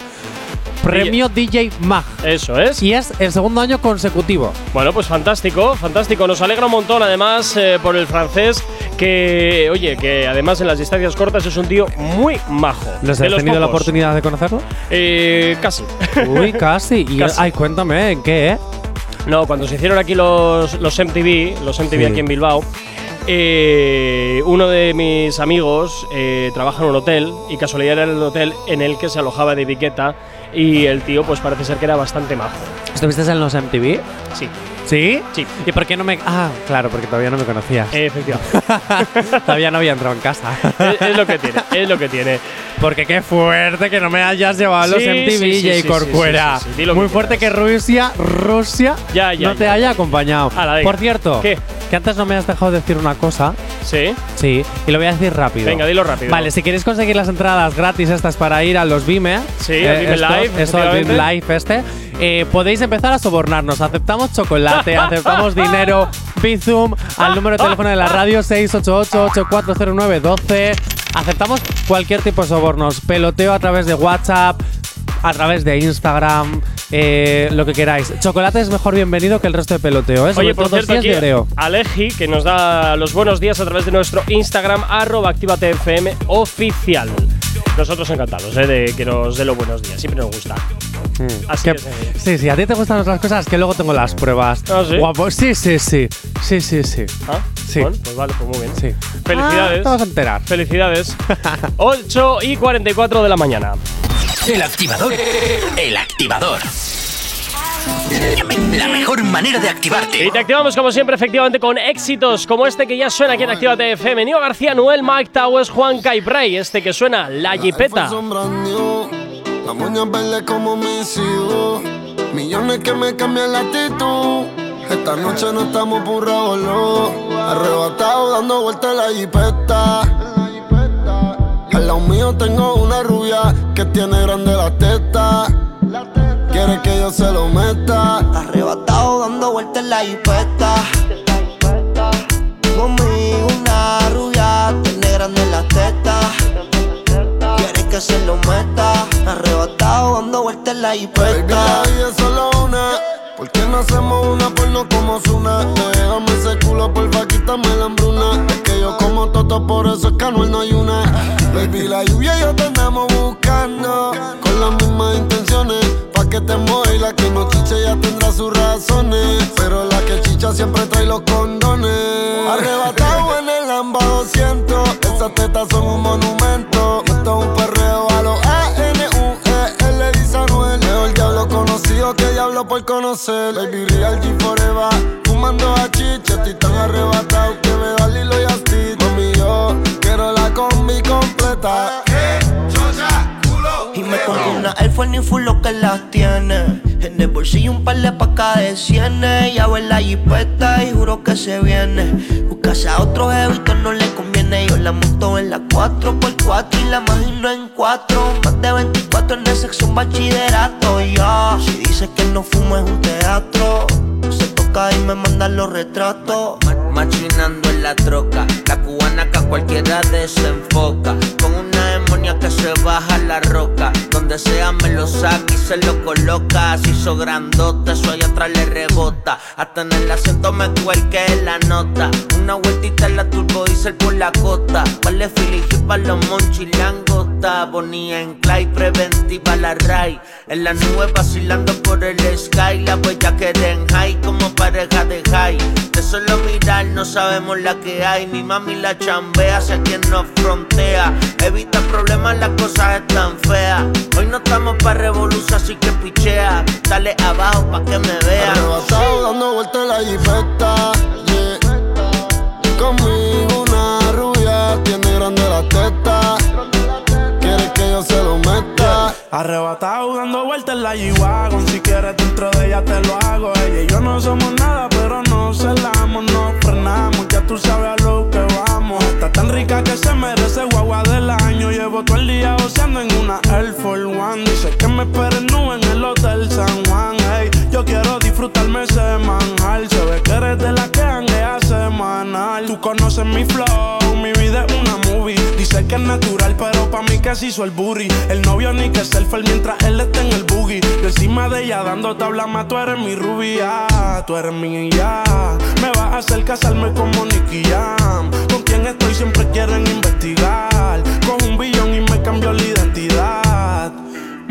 premio DJ Mag. Eso es. Y es el segundo año consecutivo. Bueno, pues fantástico, fantástico. Nos alegra un montón, además, eh, por el francés, que, oye, que además en las distancias cortas es un tío muy majo. ¿Les has tenido la oportunidad de conocerlo? Eh, casi. Uy, casi. Y, Casi. Ay, cuéntame, ¿en qué, eh? No, cuando se hicieron aquí los, los MTV, los MTV Sí. aquí en Bilbao, eh, uno de mis amigos eh, trabaja en un hotel y casualidad era el hotel en el que se alojaba de Guetta y el tío pues parece ser que era bastante majo. ¿Estuviste en los MTV? Sí. ¿Sí? Sí. ¿Y por qué no me.? Ah, claro, porque todavía no me conocías. Efectivamente. todavía no había entrado en casa. es, es lo que tiene, es lo que tiene. Porque qué fuerte que no me hayas llevado a los Sí, MTV, sí, sí, sí, Corcuera. Muy que fuerte que Rusia, Rusia Ya, ya, no te ya. haya acompañado. Ala, venga. Por cierto, ¿Qué? que antes no me has dejado decir una cosa. Sí. Sí, y lo voy a decir rápido. Venga, dilo rápido. Vale, si queréis conseguir las entradas gratis estas para ir a los Vime, Sí, al Vime estos- Live, eso al Vime. Live este, eh, podéis empezar a sobornarnos. Aceptamos chocolate, aceptamos dinero, Bizum, al número de teléfono de la radio 688-840912. Aceptamos cualquier tipo de sobornos, peloteo a través de WhatsApp, a través de Instagram, eh, lo que queráis. Chocolate es mejor bienvenido que el resto de peloteo, ¿eh? Sobre Oye, por cierto, aquí. Aleji, que nos da los buenos días a través de nuestro Instagram, arroba activatefm oficial. Nosotros encantados ¿eh? de que nos dé los buenos días, siempre nos gusta. Así Que- que, sí, sí, a ti te gustan otras cosas que luego tengo las pruebas. ¿Ah, sí? Guapo. Sí, sí, sí. Sí, sí, sí. ¿Ah? Sí. Bueno, pues vale, pues muy bien. Sí. Felicidades. Ah, te vas a enterar. Felicidades. 8 y 44 de la mañana. El activador. El activador. La mejor manera de activarte. Y te activamos como siempre, efectivamente, con éxitos como este que ya suena aquí en Actívate FM. Nio García, Noel, Mike Towers, Juan Caibray. Este que suena La Jipeta. La moña verde como mis hijos. Millones que me cambian la actitud. Esta noche no estamos por Arrebatado dando vueltas en la jipeta. Al lado mío tengo una rubia que tiene grande la teta. Quiere que yo se lo meta. Arrebatado dando vueltas en la jipeta. Conmigo una rubia, tiene grande en las tetas. Quiere que se lo meta. Arrebatado dando vueltas en la Baby, jipeta. la solo una. ¿Por qué no hacemos una porno como Zuna? Déjame ese culo, porfa, quítame la hambruna. Es que yo como toto, por eso es que Anuel no hay una. Baby, la lluvia y yo te andamos buscando. Con las mismas intenciones. Que te mueva y la que no chiche ya tendrá sus razones. Pero la que chicha siempre trae los condones. Arrebatado en el Lamba 200. Esas tetas son un monumento. Esto es un perreo a los A-N-U-E. le dice Anuel. Mejor diablo conocido que diablo por conocer. Baby Real G Forever. Fumando a chicha, estoy tan arrebatado que me da Lilo y Asti. Mami, yo quiero la combi completa. Y me compré una Air Force full lo que las tiene. En el bolsillo un par de pacas de cienes. Ya ve la jipeta y juro que se viene. Buscase a otro jevito no le conviene. Yo la monto en la 4x4 y la imagino en 4. Más de 24 en el sexo, un bachillerato. Ya, si dice que no fumo es un teatro. Se toca y me manda los retratos. Machinando en la troca, la cubana que a cualquiera desenfoca. Con una demonia que se baja la roca. Donde sea me lo saca y se lo coloca. Así hizo grandote, eso allá atrás le rebota. Hasta en el asiento me cuelque la nota. Una vueltita en la turbo diesel por la costa. Vale y para los monchis langota. Bonía en clay, preventiva la ray. En la nube vacilando por el sky. La huella que en high como pareja de high. De solo mirar no sabemos la que hay. Mi mami la chambea, sé quien nos frontea. Evita problemas, las cosas están feas. Hoy no estamos para revolución, así que pichea. Dale abajo pa' que me vean. Arrebatado dando vueltas la jipeta, yeah. Conmigo una rubia tiene grande la teta. Arrebatado dando vueltas en la G-Wagon Si quieres dentro de ella te lo hago. Ella y yo no somos nada pero no celamos No frenamos, ya tú sabes a lo que vamos. Está tan rica que se merece guagua del año. Llevo todo el día oceando en una Air Force One. Dice que me esperen nube en el Hotel San Juan. Ey, Yo quiero disfrutarme semanal Se ve que eres de la que hanguea Tú conoces mi flow, mi vida es una movie. Dice que es natural pero pa' mí se hizo el booty. El novio ni que selfie mientras él está en el boogie. Yo encima de ella dando tabla más tú eres mi rubia. Tú eres mi ya. Me vas a hacer casarme como Nicky Jam. Con quien estoy siempre quieren investigar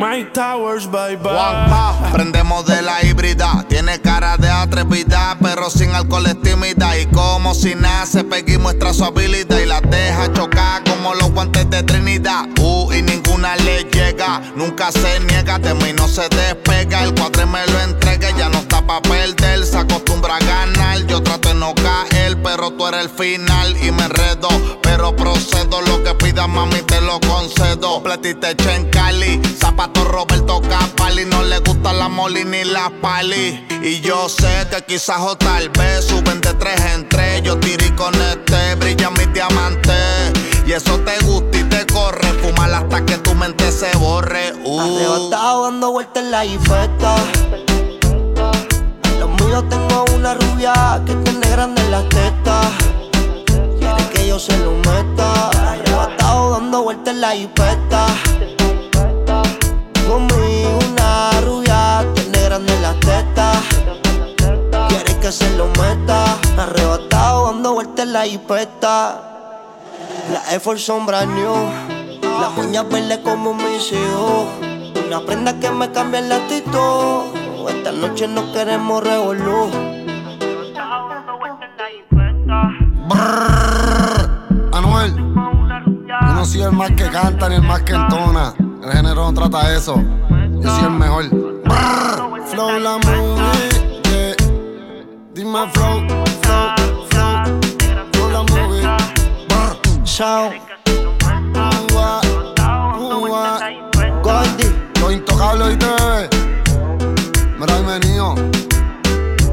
My Towers, bye bye. Juanpa, prendemos de la híbrida. Tiene cara de atrevida, pero sin alcohol es tímida. Y como si nace, Peggy muestra su habilidad y la deja chocar como los guantes de Trinidad. Uh, y ninguna le llega, nunca se niega, de mí no se despega. El cuadre me lo entrega, ya no está pa' perder. Se acostumbra a ganar, yo no caer, pero tú eres el final y me enredo. Pero procedo, lo que pidas, mami, te lo concedo. Platiste en Cali, zapato Roberto Capali. No le gusta la moli ni la pali. Y yo sé que quizás o tal vez suben de tres en tres. Yo tiré con este, brilla mi diamante. Y eso te gusta y te corre. Fumar hasta que tu mente se borre. Uh. Dando vueltas en la jipeta. Los míos tengo una rubia que tiene grande las tetas. Quiere que yo se lo meta. Arrebatado dando vueltas en la jipeta. Conmigo una rubia tiene grande las tetas. Quiere que se lo meta. Arrebatado dando vueltas en la jipeta. La Force son brand new. Las uñas verdes como mis hijos. Una prenda que me cambia el actitud. Esta noche no queremos revolú. Anuel, yo no soy el más que canta ni el más que entona. El género no trata eso. Yo soy el mejor. Brrr, flow la movie, yeah. Dime flow, flow, flow. La movie. Brrr, Sound. Ua, ua. Goldie. Los intocables, ¿oíste, bebé? Mira, ahí venido.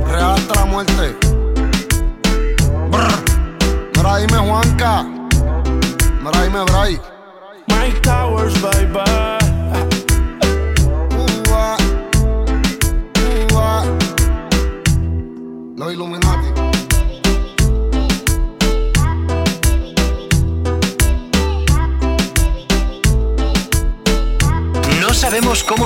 Real hasta la muerte.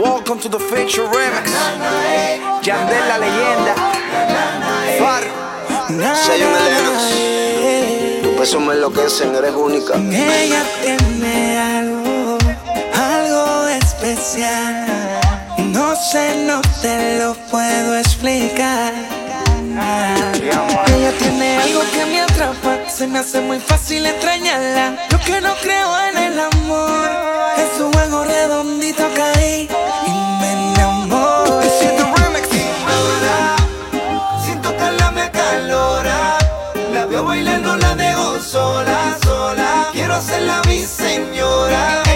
Welcome to the Feature Remix. Yandel la leyenda. Far. Soy una leyenda. Tus besos me enloquecen, eres única. Ella tiene algo, algo especial. No sé, no te lo puedo explicar. Ella tiene algo que me atrapa, se me hace muy fácil extrañarla. Yo que no creo en el amor, es un juego redondito caí. Pásela mi señora.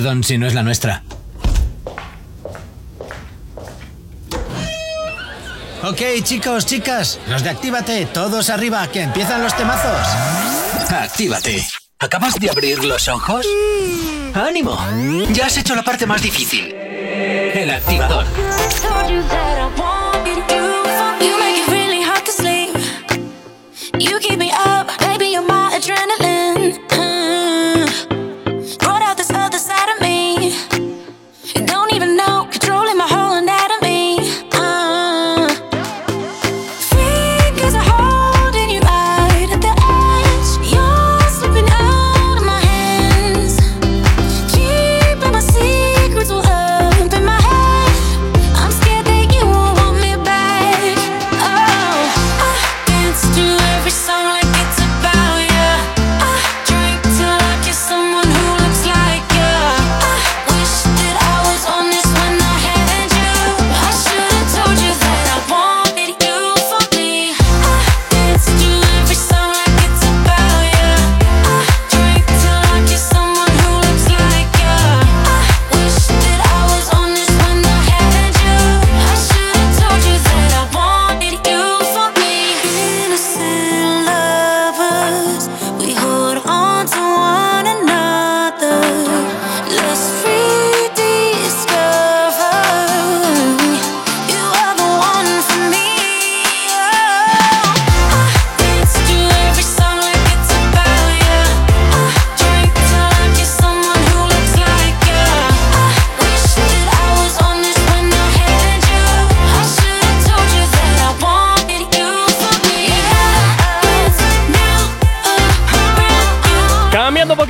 Perdón si no es la nuestra. Ok, chicos, chicas, los de Actívate, todos arriba, que empiezan los temazos. Actívate. ¿Acabas de abrir los ojos? ¡Ánimo! Ya has hecho la parte más difícil. El activador.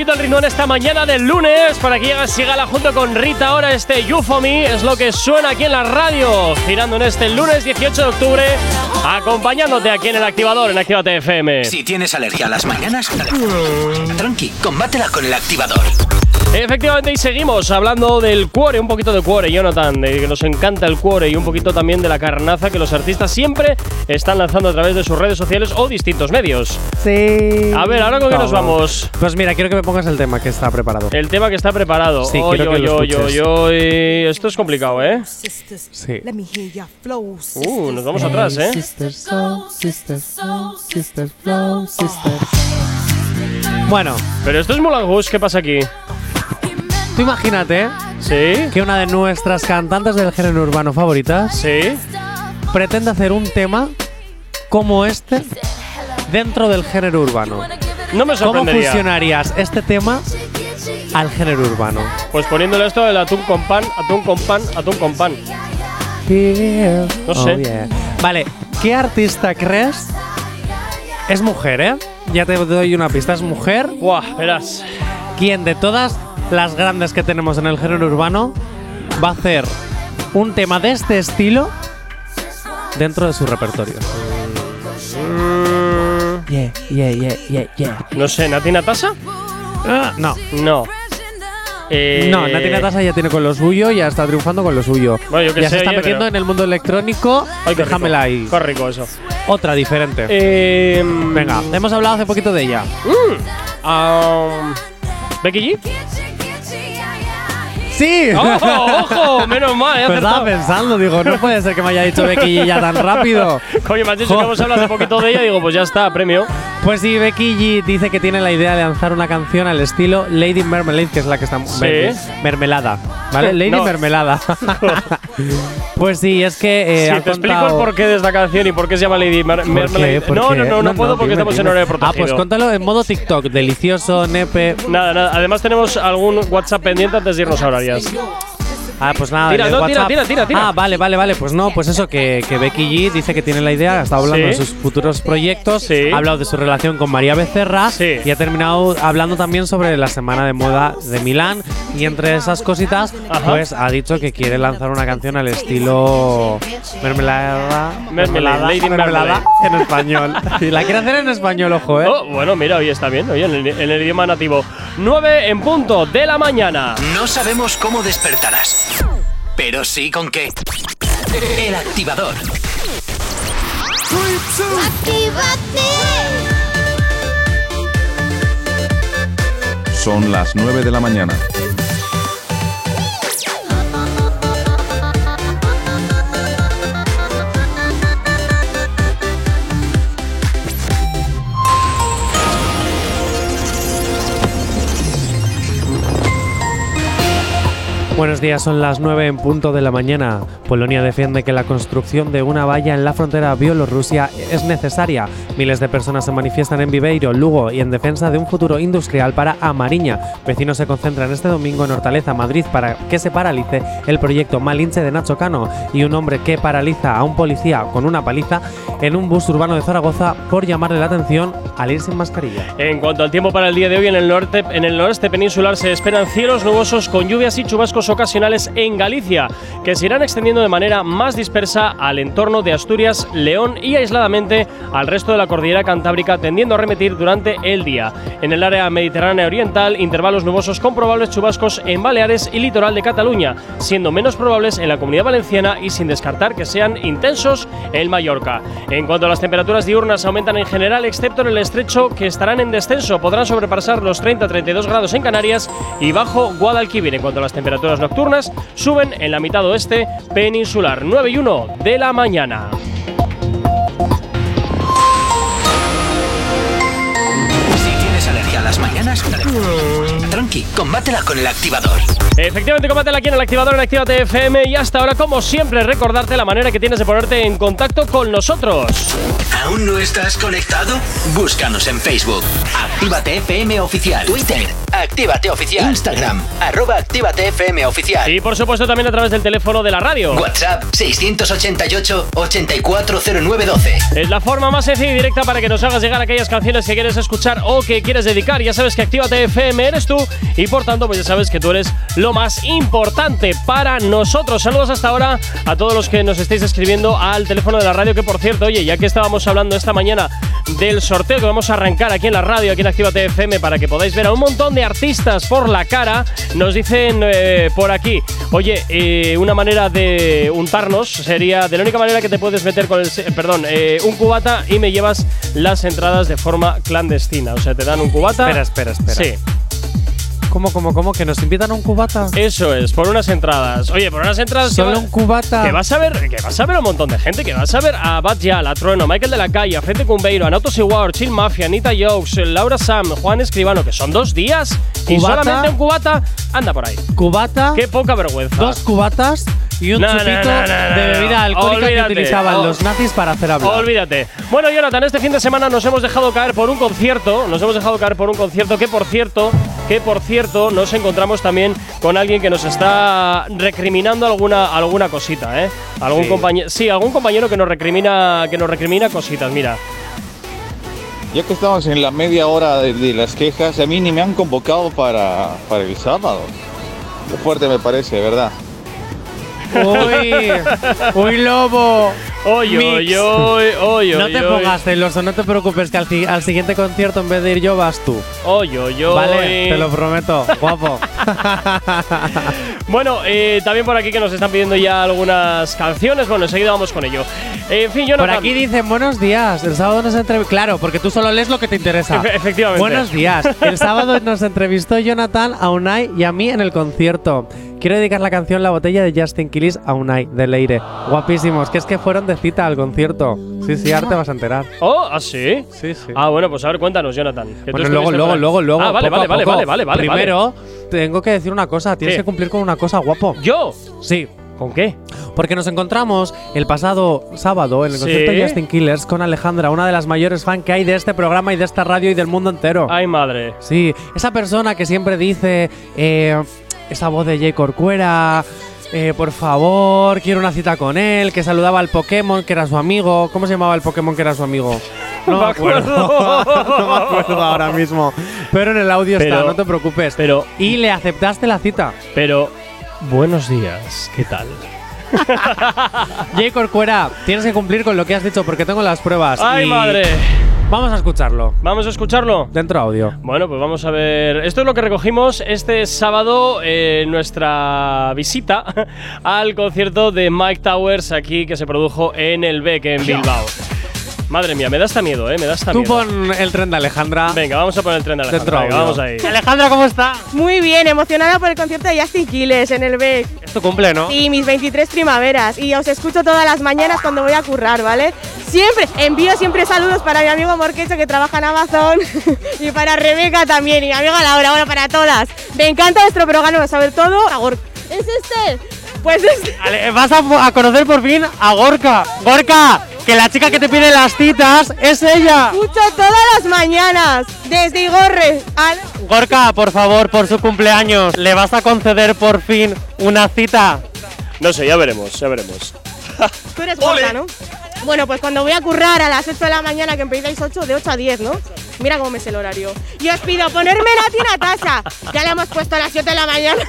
El ritmo en esta mañana del lunes para que llegue Sigala junto con Rita. Ahora este Me es lo que suena aquí en la radio. Girando en este lunes 18 de octubre, acompañándote aquí en el activador en Actívate FM. Si tienes alergia a las mañanas, tranqui, combátela con el activador. Efectivamente, y seguimos hablando del cuore, un poquito de cuore, Jonathan, de que nos encanta el cuore y un poquito también de la carnaza que los artistas siempre están lanzando a través de sus redes sociales o distintos medios. Sí. A ver, ahora con qué nos Vamos. Pues mira, quiero que me pongas el tema que está preparado. El tema que está preparado. Sí, Oy, quiero que oy, lo oy, escuches. oy, oy. Esto es complicado, ¿eh? Sí. Uh, nos vamos atrás, ¿eh? Bueno, Pero esto es Rouge, ¿qué pasa aquí? Tú imagínate ¿Sí? que una de nuestras cantantes del género urbano favoritas ¿Sí? pretende hacer un tema como este dentro del género urbano. No me ¿Cómo sorprendería. fusionarías este tema al género urbano? Pues poniéndole esto del atún con pan, atún con pan, atún con pan. No sé. Oh, yeah. Vale, ¿qué artista crees? Es mujer, ¿eh? Ya te doy una pista, es mujer. Buah, verás. ¿Quién de todas las grandes que tenemos en el género urbano va a hacer un tema de este estilo dentro de su repertorio? Yeah, yeah, yeah, yeah, yeah. No sé, ¿Nati Natasa? Ah, no. No. Eh, No, Nati Natasha ya tiene con lo suyo, ya está triunfando con lo suyo. Bueno, yo qué ya sé, se está oye, metiendo pero- en el mundo electrónico. Ay, qué Déjamela rico. ahí. Qué rico eso. Otra diferente. Eh, Venga, hemos hablado hace poquito de ella. mm, um, ¿Becky G? ¡Sí! ¡Ojo, ojo! Menos mal, he Pues estaba pensando, digo, no puede ser que me haya dicho Becky G ya tan rápido. Coño, me has dicho que hemos hablado hace poquito de ella, digo, pues ya está, premio. Pues sí, Becky G dice que tiene la idea de lanzar una canción al estilo Lady Marmalade, que es la que está mer- mermelada, ¿vale? Lady No. Mermelada. pues sí, es que eh, sí, ha te explico contado- el porqué de esta canción y por qué se llama Lady. ¿Por No, qué? no, no, no, puedo porque dime, estamos en dime. horario Ah, protegido. pues cuéntalo en modo TikTok, delicioso, nepe. Nada, nada. Además tenemos algún WhatsApp pendiente antes de irnos a Adios. Ah, pues nada, Tira, no, tira, WhatsApp. tira, tira, tira. Ah, vale, vale, vale. Pues no, pues eso, que, que Becky G dice que tiene la idea, está hablando Sí. de sus futuros proyectos, Sí. ha hablado de su relación con María Becerra Sí. y ha terminado hablando también sobre la semana de moda de Milán. Y entre esas cositas, Ajá. pues ha dicho que quiere lanzar una canción al estilo mermelada, Mermelada, Lady mermelada en español. y la quiere hacer en español, ojo, eh. Oh, bueno, mira, hoy está bien, oye, en el, en el idioma nativo. 9 en punto de la mañana. No sabemos cómo despertarás, pero sí con qué. El activador. Son las 9 de la mañana. Buenos días, son las 9 en punto de la mañana. Polonia defiende que la construcción de una valla en la frontera Bielorrusia es necesaria. Miles de personas se manifiestan en Viveiro, Lugo y en defensa de un futuro industrial para Amariña. Vecinos se concentran este domingo en Hortaleza, Madrid, para que se paralice el proyecto Malinche de Nacho Cano y un hombre que paraliza a un policía con una paliza en un bus urbano de Zaragoza por llamarle la atención al ir sin mascarilla. En cuanto al tiempo para el día de hoy, en el norte, en el noreste peninsular se esperan cielos nubosos con lluvias y chubascos ocasionales en Galicia, que se irán extendiendo de manera más dispersa al entorno de Asturias, León y aisladamente al resto de la cordillera cantábrica, tendiendo a remitir durante el día. En el área mediterránea oriental, intervalos nubosos con probables chubascos en Baleares y litoral de Cataluña, siendo menos probables en la comunidad valenciana y sin descartar que sean intensos en Mallorca. En cuanto a las temperaturas diurnas, aumentan en general, excepto en el estrecho, que estarán en descenso. Podrán sobrepasar los 30-32 grados en Canarias y bajo Guadalquivir. En cuanto a las temperaturas nocturnas, suben en la mitad oeste peninsular. 9 y 1 de la mañana. Si tienes alergia a las mañanas, tranqui, combátela con el activador. Efectivamente, combátela aquí en el activador en Actívate FM. Y hasta ahora, como siempre, recordarte la manera que tienes de ponerte en contacto con nosotros. ¿Aún no estás conectado? Búscanos en Facebook. Actívate FM Oficial. Twitter. Actívate Oficial. Instagram. Arroba Actívate FM Oficial. Y por supuesto también a través del teléfono de la radio. WhatsApp 688-840912. Es la forma más sencilla y directa para que nos hagas llegar aquellas canciones que quieres escuchar o que quieres dedicar. Ya sabes que Actívate FM eres tú y por tanto pues ya sabes que tú eres lo más importante para nosotros. Saludos hasta ahora a todos los que nos estáis escribiendo al teléfono de la radio que por cierto, oye, ya que estábamos hablando esta mañana del sorteo que vamos a arrancar aquí en la radio, aquí en Actívate FM para que podáis ver a un montón de artistas por la cara, nos dicen eh, por aquí, oye, eh, una manera de untarnos sería de la única manera que te puedes meter con el, se- perdón, eh, un cubata y me llevas las entradas de forma clandestina, o sea, te dan un cubata. Espera, espera, espera. Sí. ¿Cómo, cómo, cómo? ¿Que nos invitan a un cubata? Eso es, por unas entradas. Oye, por unas entradas. Solo un cubata. Que vas a ver, que vas a ver a un montón de gente, que vas a ver a Bad Yal, a Trueno, Michael de la Calle, a Fete Cumbeiro, a Nautos War, Chill Mafia, Anita Jokes, Laura Sam, Juan Escribano, que son dos días y Cubata. solamente un cubata anda por ahí. Cubata. Qué poca vergüenza. Dos cubatas y un No, chupito no, no, no, de bebida alcohólica Olvídate. que utilizaban Oh. los nazis para hacer hablar. Olvídate. Bueno, Jonathan, este fin de semana nos hemos dejado caer por un concierto. Nos hemos dejado caer por un concierto que, por cierto, que por cierto, nos encontramos también con alguien que nos está recriminando alguna, alguna cosita, ¿eh? Algún Sí. compañero. Sí, algún compañero que nos recrimina. Que nos recrimina cositas, mira. Ya que estamos en la media hora de, de las quejas, a mí ni me han convocado para, para el sábado. Qué fuerte me parece, verdad. Uy, uy, lobo. Oy, oy, oy, oy, No te pongas celoso, no te preocupes que al, si- al siguiente concierto en vez de ir yo vas tú. Oy, oy, oy. Vale, te lo prometo, guapo. Bueno, eh, también por aquí que nos están pidiendo ya algunas canciones. Bueno, enseguida vamos con ello. Eh, en fin, yo Por aquí dicen buenos días. El sábado nos entrevistó. Claro, porque tú solo lees lo que te interesa. Efe- efectivamente. Buenos días. El sábado nos entrevistó Jonathan a Unai y a mí en el concierto. Quiero dedicar la canción La botella de Justin Quiles a Unai de Leire. Guapísimos, que es que fueron de cita al concierto. Sí, sí, ahora te vas a enterar. Oh, ¿ah, sí? Sí, sí. Ah, bueno, pues a ver, cuéntanos, Jonathan. que Bueno, luego, luego, luego, luego. Ah, vale, poco vale, vale, poco. vale, vale, vale. Primero, tengo que decir una cosa. Tienes ¿Qué? que cumplir con una cosa, guapo. ¿Yo? Sí. ¿Con qué? Porque nos encontramos el pasado sábado en el Sí. concierto de Justin Killers con Alejandra, una de las mayores fans que hay de este programa y de esta radio y del mundo entero. Ay, madre. Sí, esa persona que siempre dice eh, esa voz de Jay Corcuera. eh, por favor, quiero una cita con él. Que saludaba al Pokémon, que era su amigo. ¿Cómo se llamaba el Pokémon que era su amigo? No Me acuerdo. no me acuerdo ahora mismo. Pero en el audio Pero- está, no te preocupes. Pero, y le aceptaste la cita. pero, buenos días. ¿Qué tal? Jay Corcuera, tienes que cumplir con lo que has dicho porque tengo las pruebas. ¡Ay, y madre! Vamos a escucharlo. ¿Vamos a escucharlo? Dentro audio. Bueno, pues vamos a ver. Esto es lo que recogimos este sábado en nuestra visita al concierto de Mike Towers aquí que se produjo en el BEC en Bilbao. Madre mía, me da hasta miedo, ¿eh? Me da hasta Tú miedo. pon el tren de Alejandra. Venga, vamos a poner el tren de Alejandra. Venga, vamos ahí. Alejandra, ¿cómo está? Muy bien, emocionada por el concierto de Justin Quiles en el BEC. Es tu cumple, ¿no? Sí, mis 23 primaveras. Y os escucho todas las mañanas cuando voy a currar, ¿vale? Siempre, envío siempre saludos para mi amigo Morquecho que trabaja en Amazon y para Rebeca también y mi amiga Laura, bueno, para todas. Me encanta vuestro programa, sobre todo ¿Es este? Pues este. Ale, Vas a, a conocer por fin a Gorka. Gorka, que la chica que te pide las citas es ella. Escucho todas las mañanas, desde Igorre. al- Gorka, por favor, por su cumpleaños, ¿le vas a conceder por fin una cita? No sé, ya veremos, ya veremos. Tú eres gorda, ¿no? Bueno, pues cuando voy a currar a las 8 de la mañana, que empezáis 8, de 8 a 10, ¿no? Mira cómo me sé el horario. Y os pido ponerme Nati Natasha. Ya le hemos puesto a las 7 de la mañana.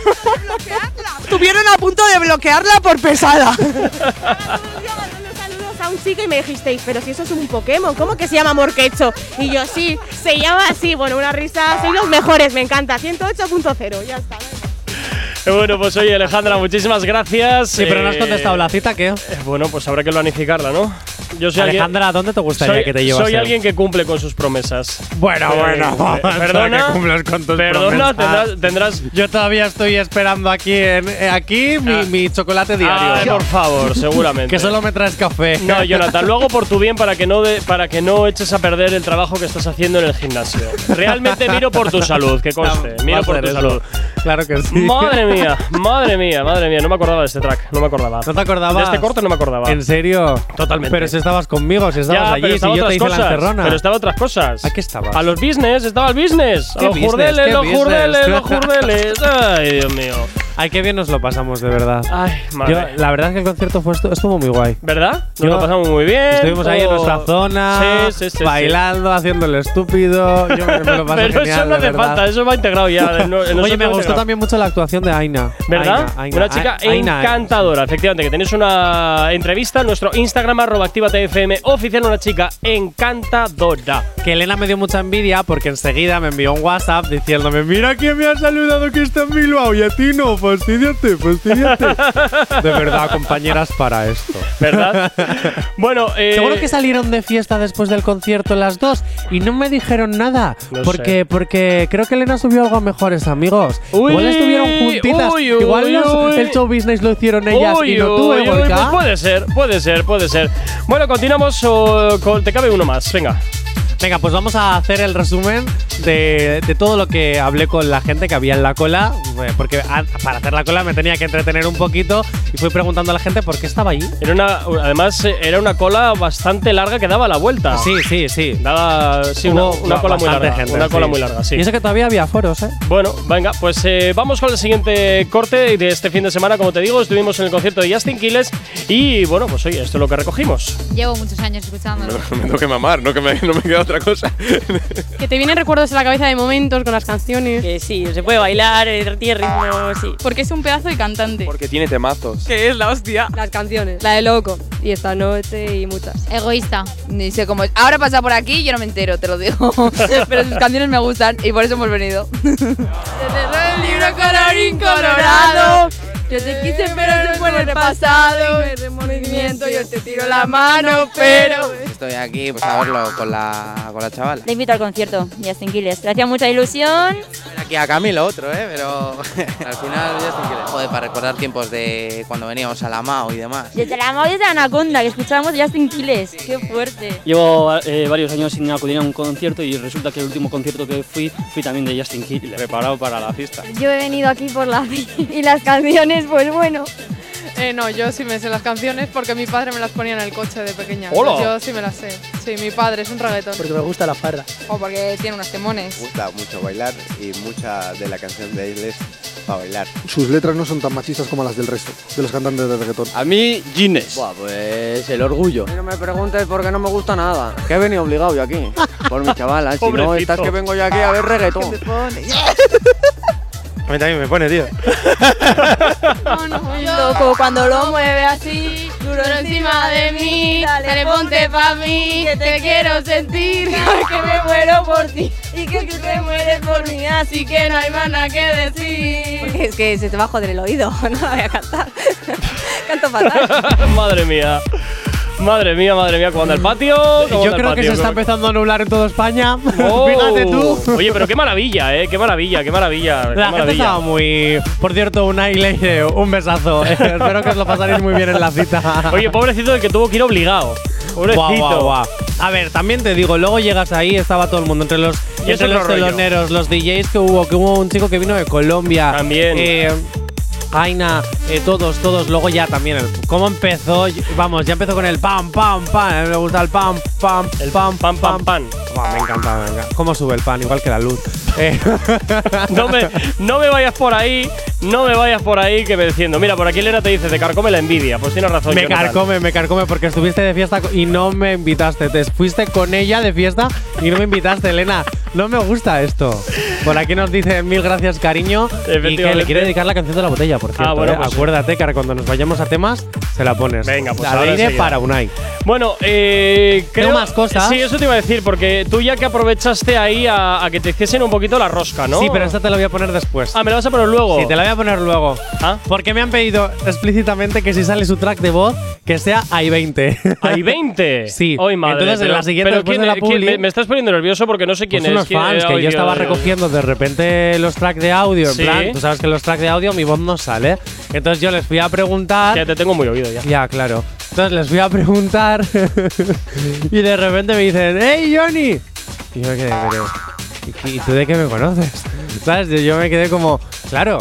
Estuvieron a punto de bloquearla por pesada. A un chico y me dijisteis, pero si eso es un Pokémon, ¿cómo que se llama Morquecho? Y yo, sí, se llama así. Bueno, una risa. Sois los mejores, me encanta. 108.0, ya está. Bueno, pues oye, Alejandra, muchísimas gracias. Sí, pero no has Eh, contestado la cita, ¿qué? eh, Bueno, pues habrá que planificarla, ¿no? Yo soy Alejandra, alguien, ¿dónde te gustaría soy, que te llevase? soy alguien que cumple con sus promesas. Bueno, Eh, bueno, eh, vamos, perdona, que cumples con tus perdona, promesas. tendrás, tendrás Yo todavía estoy esperando aquí en, eh, aquí mi, mi chocolate diario. Ay, por favor, seguramente. que solo me traes café. No, Jonathan, lo hago por tu bien para que no de- para que no eches a perder el trabajo que estás haciendo en el gimnasio. Realmente miro por tu salud, que conste, Va miro por tu eso. salud. Claro que sí. Madre mía, madre mía, madre mía. No me acordaba de este track. No me acordaba. ¿No te acordabas? De este corte no me acordaba. ¿En serio? Totalmente. Pero si estabas conmigo, si estabas Ya, allí, si estaba yo te hice la cosas, encerrona. Pero estaba otras cosas. ¿A qué estabas? A los business, estaba el business. A ¿Qué los business? jurdeles, ¿Qué los business? jurdeles, los jurdeles. Ay, Dios mío. Ay, qué bien nos lo pasamos, de verdad. Ay, madre. Yo, la verdad es que el concierto fue estu- estuvo muy guay. ¿Verdad? Nos Yo- lo pasamos muy bien. Estuvimos ahí en nuestra zona, Sí, sí, sí, bailando, haciendo el estúpido. Yo me, me lo pasé Pero genial, eso no hace falta, eso va integrado ya. en- en Oye, me gustó también mucho la actuación de Aina. ¿Verdad? Aina, Aina, Una chica Aina, encantadora, efectivamente, que tenéis una entrevista en nuestro Instagram, arroba activatfm oficial, una chica encantadora. Que Elena me dio mucha envidia porque enseguida me envió un WhatsApp diciéndome: Mira quién me ha saludado que está en Bilbao y a ti no, fastidiate, fastidiate. de verdad, compañeras para esto. ¿Verdad? bueno, eh, Seguro que salieron de fiesta después del concierto las dos y no me dijeron nada. No porque, sé. porque creo que Elena subió algo a mejores amigos. Uy, Igual estuvieron juntitas. uy, uy, Igual los- uy. el show business lo hicieron ellas Uy, y no tú, uy, ¿eh, pues puede ser, puede ser, puede ser. Bueno, continuamos. o- con, te cabe uno más, venga. Venga, pues vamos a hacer el resumen de, de todo lo que hablé con la gente que había en la cola. eh, Porque a- para hacer la cola me tenía que entretener un poquito y fui preguntando a la gente por qué estaba allí. Era una, además, eh, era una cola bastante larga que daba la vuelta. Sí, sí, sí. Daba sí, una, una cola muy larga. gente, una cola sí. muy larga, sí. Y eso que todavía había foros, ¿eh? Bueno, venga, pues eh, vamos con el siguiente corte de este fin de semana. Como te digo, estuvimos en el concierto de Justin Quiles y bueno, pues oye, esto es lo que recogimos. Llevo muchos años escuchándolo. me tengo que mamar, no que me, no me queda otra cosa. Que te vienen recuerdos en la cabeza de momentos con las canciones. Que sí, se puede bailar, eh, tiene ritmo, sí. Porque es un pedazo de cantante. Porque tiene temazos. Que es la hostia. Las canciones. La de Loco. Y esta noche y muchas. Egoísta. Ni sé cómo es. Ahora pasa por aquí y yo no me entero, te lo digo. Pero sus canciones me gustan y por eso hemos venido. el libro colorín colorado. Yo te quise, pero se fue en el pasado. El remordimiento, yo te tiro la mano, pero. Estoy aquí pues, a verlo con la, con la chavala. Te invito al concierto, Justin Quiles. Le hacía mucha ilusión. Aquí a Camilo otro, ¿eh? Pero al final estoy quiere. Joder, para recordar tiempos de cuando veníamos a la MAO y demás. Desde la móvil de Anaconda, que escuchábamos Justin Quiles. Qué fuerte. Llevo eh, varios años sin acudir a un concierto y resulta que el último concierto que fui fui también de Justin Quiles. Preparado para la fiesta. Yo he venido aquí por la y las canciones, pues bueno. Eh, no, yo sí me sé las canciones porque mi padre me las ponía en el coche de pequeña. ¡Hola! Yo sí me las sé. Sí, mi padre es un reggaetón. Porque me gusta la farra. O porque tiene unos temones. Me gusta mucho bailar y mucha de la canción de él es para bailar. Sus letras no son tan machistas como las del resto, de los cantantes de reggaetón. A mí, Guinness. Buah, pues el orgullo. No me preguntes por qué no me gusta nada. Que he venido obligado yo aquí. Por mi chavala. Si no, estás que vengo yo aquí a ver reggaetón. A mí también me pone, tío. Loco cuando lo mueve así, duro encima de mí. Dale, ponte pa' mí, que te quiero sentir. Que me muero por ti y que tú te mueres por mí. Así que no hay más nada que decir. Porque es que se te va a joder el oído, no la voy a cantar. Canto fatal. madre mía. Madre mía, madre mía, cuando el patio. Yo creo que se está empezando a nublar en toda España. Oh. Fíjate tú. Oye, pero qué maravilla, eh. Qué maravilla, qué maravilla. Qué La gente maravilla. estaba muy. Por cierto, le dice, un besazo. Espero que os lo pasaréis muy bien en la cita. Oye, pobrecito el que tuvo que ir obligado. Pobrecito. Guau, guau, guau. A ver, también te digo, luego llegas ahí, estaba todo el mundo entre los, entre los rollo. teloneros, los DJs que hubo, que hubo un chico que vino de Colombia. También. Eh, Aina, eh, todos, todos. Luego ya también, el, ¿cómo empezó? Vamos, ya empezó con el pam, pam, pam. Me gusta el pam, pam, El pam, pam, pam, pam. Buah, me encanta, me encanta. ¿Cómo sube el pan? Igual que la luz. Eh, No me, no me vayas por ahí, no me vayas por ahí que me diciendo. Mira, por aquí Elena te dice, te carcome la envidia. Pues tienes razón. me Jonathan. carcome, me carcome porque estuviste de fiesta y no me invitaste. Te fuiste con ella de fiesta y no me invitaste, Elena. No me gusta esto. Por aquí nos dice mil gracias, cariño. Y que le quiere dedicar la canción de la botella, por cierto. Ah, bueno, ¿eh? pues- Acuérdate que ahora cuando nos vayamos a temas, se la pones. Venga, pues Al aire para Unai. Bueno, eh, creo Tengo más cosas. Sí, eso te iba a decir, porque tú ya que aprovechaste ahí a, a que te hiciesen un poquito la rosca, ¿no? Sí, pero esta te la voy a poner después. Ah, ¿me la vas a poner luego? Sí, te la voy a poner luego. ¿Ah? Porque me han pedido explícitamente que si sale su track de voz, que sea i20. ¿Hay 20? Sí. Hoy madre. Entonces, en pero- la siguiente, pero ¿quién- de la quién- me, me estás poniendo nervioso porque no sé quién Pues es. unos quién- fans que yo estaba Dios. recogiendo de repente los tracks de audio. En Sí. plan, tú sabes que los tracks de audio mi voz no sale. Entonces yo les fui a preguntar. Ya te tengo muy oído ya. Ya, claro. Entonces les fui a preguntar. y de repente me dicen, ¡Hey, Johnny! Y yo me quedé, pero. ¿y, tú de qué me conoces? Yo me quedé como, claro,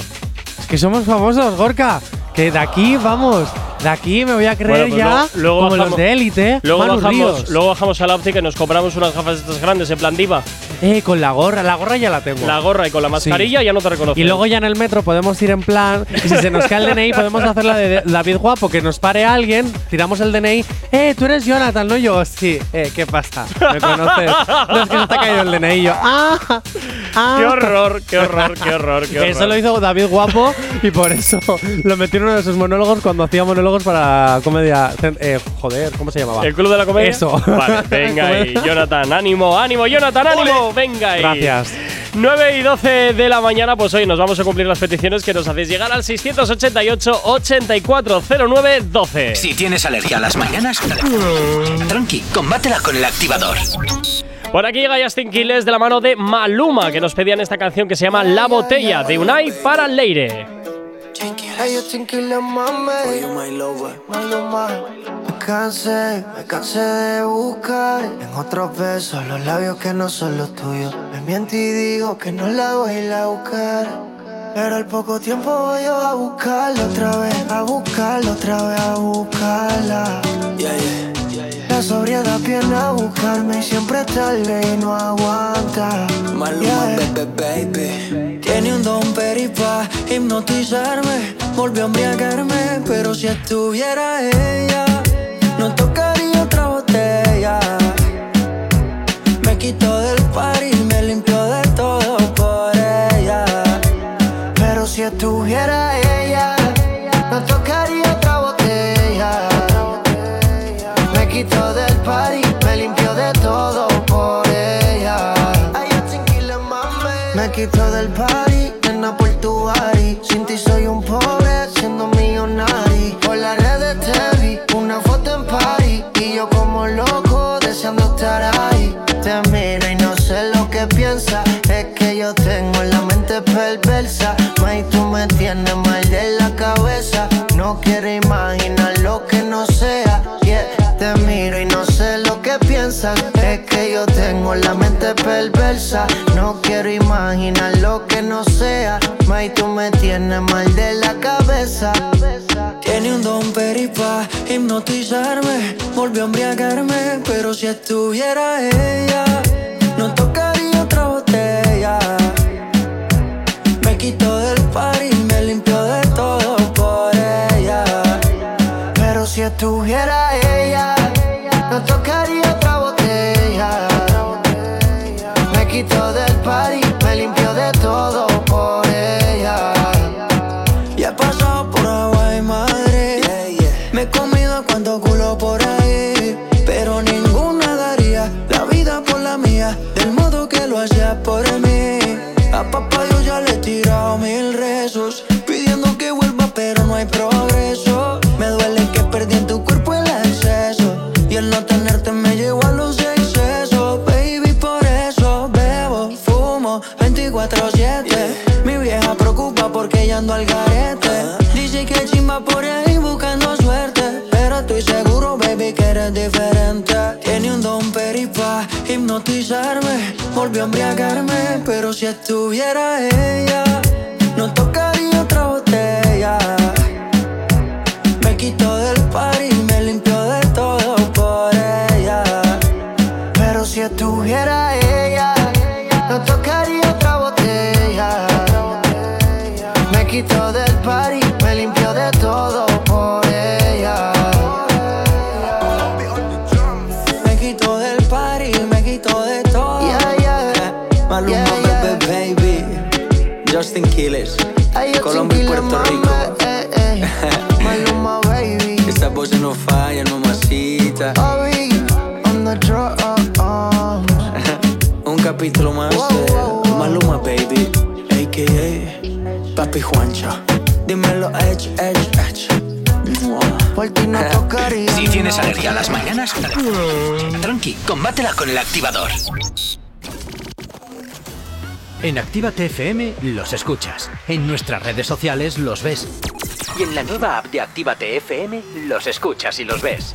es que somos famosos, Gorka. Que de aquí, vamos, de aquí me voy a creer Bueno, pues ya luego- luego como bajamos- los de élite. Luego Manu bajamos, Ríos. luego bajamos a la óptica y nos compramos unas gafas estas grandes en plan diva. Eh, con la gorra, la gorra ya la tengo. La gorra y con la mascarilla ya no te reconocen. Y luego ya en el metro podemos ir en plan, y si se nos cae el DNI podemos hacer la de David Guapo, que nos pare alguien, tiramos el DNI, eh, tú eres Jonathan, ¿no? Yo, sí, eh, ¿qué pasa? ¿Me conoces? No, es que se te ha caído el DNI, yo, ah, ah. Qué horror, qué horror, qué horror, qué horror. Eso lo hizo David Guapo y por eso lo metió en uno de sus monólogos cuando hacía monólogos para comedia. eh, joder, ¿cómo se llamaba? ¿El Club de la Comedia? Eso. Vale, venga ahí, Jonathan, ánimo, ánimo, Jonathan, ánimo, venga ahí. Gracias. 9 y 12 de la mañana, pues hoy nos vamos a cumplir las peticiones que nos hacéis llegar al 688 8409 12. Si tienes alergia a las mañanas, tranqui, combátela con el activador. Por aquí llega Justin Quiles de la mano de Maluma, que nos pedían esta canción que se llama La Botella, de Unai para Leire. Hey, yo tranquila, mami. Maluma. Me cansé, me cansé de buscar en otros besos los labios que no son los tuyos. Me miento y digo que no la voy a ir a buscar. Pero al poco tiempo voy yo a buscarla otra vez, a buscarla otra vez, a buscarla. La sobriedad viene a buscarme y siempre tarde y no aguanta. Maluma, baby, baby. Tiene un don peripa hipnotizarme. Volvió a embriagarme, pero si estuviera ella, no tocaría otra botella. Me quitó del par y me limpió de todo por ella. Pero si estuviera ella, No quiero imaginar lo que no sea. Te miro y no sé lo que piensas. Es que yo tengo la mente perversa. No quiero imaginar lo que no sea. May, tú me tienes mal de la cabeza. Tiene un don peripa hipnotizarme. Volvió a embriagarme, pero si estuviera ella, no tocaría otra botella. Me quitó del par y me limpió si estuviera ella, no tocaría A embriagarme, pero si estuviera ella, no tocaría otra botella. Me quitó del par y me limpió de todo por ella. Pero si estuviera ella, no tocaría otra botella. Me quitó del party, capítulo más de Maluma, baby. A.K.A. Papi Juancho. Dímelo, Edge, Edge, Edge. Por ti no tocaría. Si tienes alergia a las mañanas, tranqui, combátela con el activador. En Actívate FM los escuchas. En nuestras redes sociales los ves. Y en la nueva app de Actívate FM, los escuchas y los ves.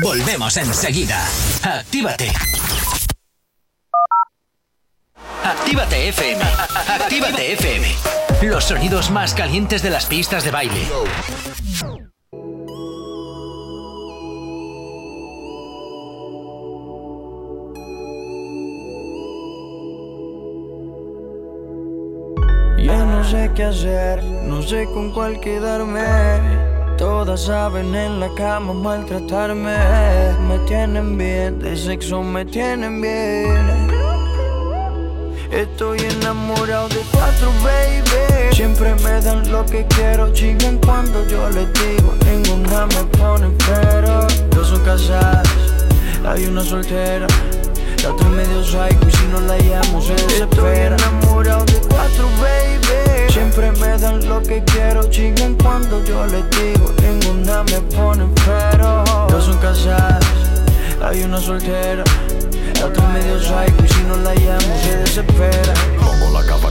Volvemos enseguida. Actívate. Actívate FM. Actívate FM. Los sonidos más calientes de las pistas de baile. Ya no sé qué hacer, no sé con cuál quedarme. Todas saben en la cama maltratarme. Me tienen bien, de sexo me tienen bien. Estoy enamorado de cuatro, baby. Siempre me dan lo que quiero, chingan cuando yo les digo. Ninguna me pone pero. Dos son casadas, hay una soltera. La otra medio psycho y si no la llamo se desespera. Estoy enamorado de cuatro, baby. Siempre me dan lo que quiero, chingan cuando yo les digo. Ninguna me pone pero. Dos son casadas, hay una soltera. La otra medio psycho y si no la llamo se desespera. Pongo la capa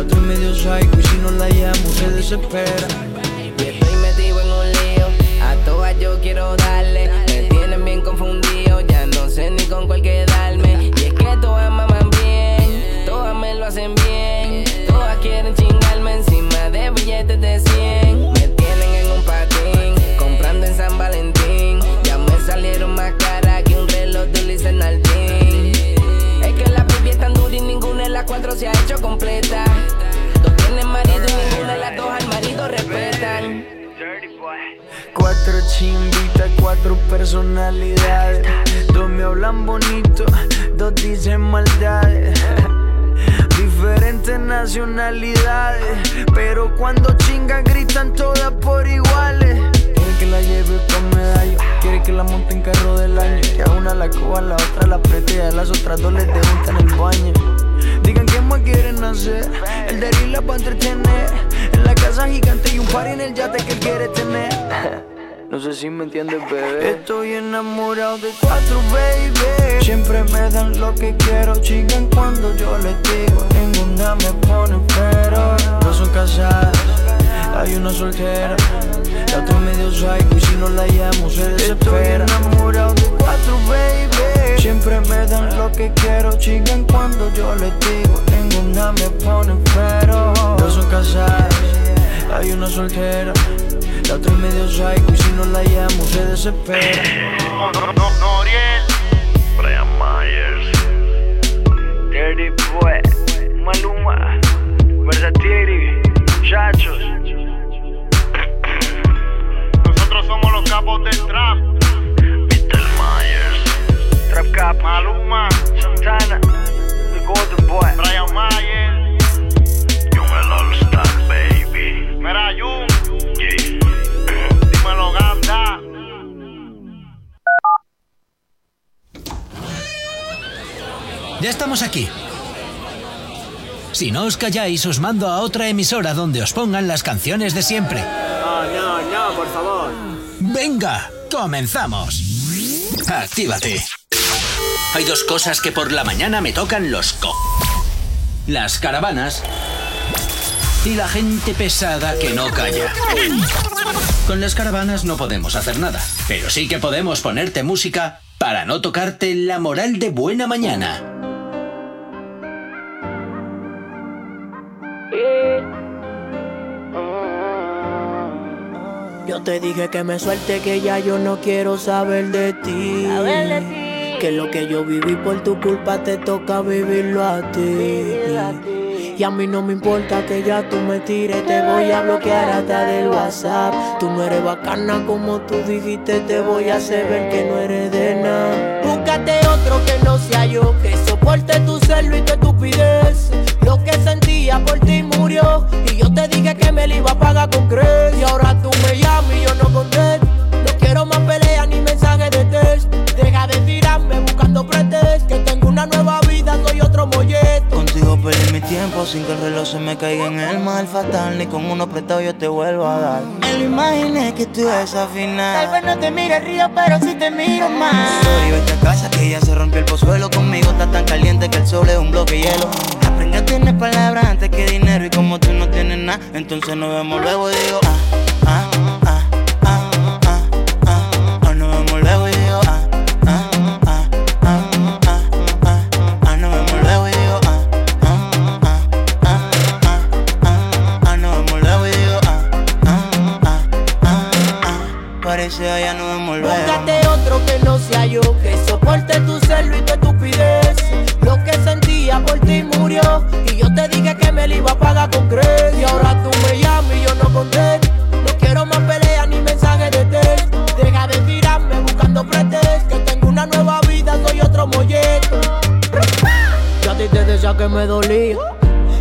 Y si no la llamo se desespera. Y estoy metido en un lío, a todas yo quiero darle. Me tienen bien confundido, ya no sé ni con cuál quedarme. Y es que todas maman bien, todas me lo hacen bien. Les dé en el baño. Digan qué más quieren hacer, el de la para entretener. En la casa gigante y un par en el yate que él quiere tener. No sé si me entiendes, bebé. Estoy enamorado de cuatro, baby. Siempre me dan lo que quiero, chingan cuando yo les digo. Ninguna me pone pero. No son casadas, hay una soltera. La otra medio psycho y si no la llamo se desespera. Estoy enamorado de cuatro, baby. Siempre me dan lo que quiero, chingan cuando yo les digo. Ninguna me pone pero. No son casadas, hay una soltera. La otra es medio psycho y si no la llamo se desespera. Brian Myers Dirty Boy, Maluma, Versatiri, muchachos. Nosotros somos los capos del trap. Cap, Maluma, Santana, The Golden Boy, Brian Mayer, Young el All Star Baby Mira Jun, Yeah. dímelo Ganda. Ya estamos aquí. Si no os calláis, os mando a otra emisora donde os pongan las canciones de siempre. No, no, no, por favor. Venga, comenzamos. Actívate. Hay dos cosas que por la mañana me tocan los co... Las caravanas y la gente pesada que no calla. Con las caravanas no podemos hacer nada, pero sí que podemos ponerte música para no tocarte la moral de buena mañana. Yo te dije que me suelte, que ya yo no quiero saber de ti. Que lo que yo viví por tu culpa te toca vivirlo a ti. Y a mí no me importa que ya tú me tires, te voy a bloquear hasta del WhatsApp. Tú no eres bacana como tú dijiste, te voy a hacer ver que no eres de nada. Búscate otro que no sea yo, que soporte tu celo y tu estupidez. Lo que sentía por ti murió, y yo te dije que me lo iba a pagar con creces. Y ahora tú me llamas y yo no contesto. Otro molleto. Contigo perdí mi tiempo sin que el reloj se me caiga en el mal fatal. Ni con uno prestado yo te vuelvo a dar. Me lo imaginé que tú final. Tal vez no te mire río, pero sí te miro más. Sorry, vete a casa que ya se rompió el pozuelo. Conmigo está tan caliente que el sol es un bloque de hielo. Aprende a tener palabras antes que dinero. Y como tú no tienes nada, entonces nos vemos luego y digo, ah, nos vemos luego. Búscate otro que no sea yo, que soporte tu celo y tu estupidez. Lo que sentía por ti murió, y yo te dije que me lo iba a pagar con creces. Y ahora tú me llamas y yo no contesto. No quiero más peleas ni mensajes de texto. Deja de tirarme buscando pretextos. Que tengo una nueva vida, soy otro molleto. Yo a ti te decía que me dolía.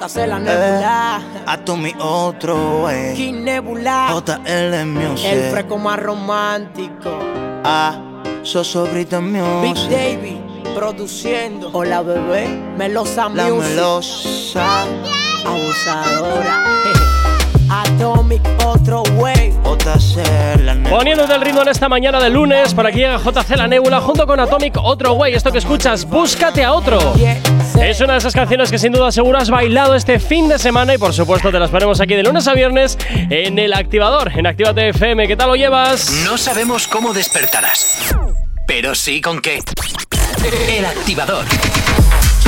JC la nebula. A tú mi otro, wey. King Nebula. JL Music. El fresco más romántico. Ah, sobrita Big music. Davy produciendo. Hola bebé, Melosa La Music. melosa. Abusadora. Atomic, otro way. JC, la nebula. Poniéndote el ritmo en esta mañana de lunes, para que llega JC La Nebula junto con Atomic, otro güey. Esto que escuchas, búscate a otro. Es una de esas canciones que sin duda seguro has bailado este fin de semana y por supuesto te las ponemos aquí de lunes a viernes en el activador, en Actívate FM. ¿Qué tal lo llevas? No sabemos cómo despertarás, pero sí con qué. El activador.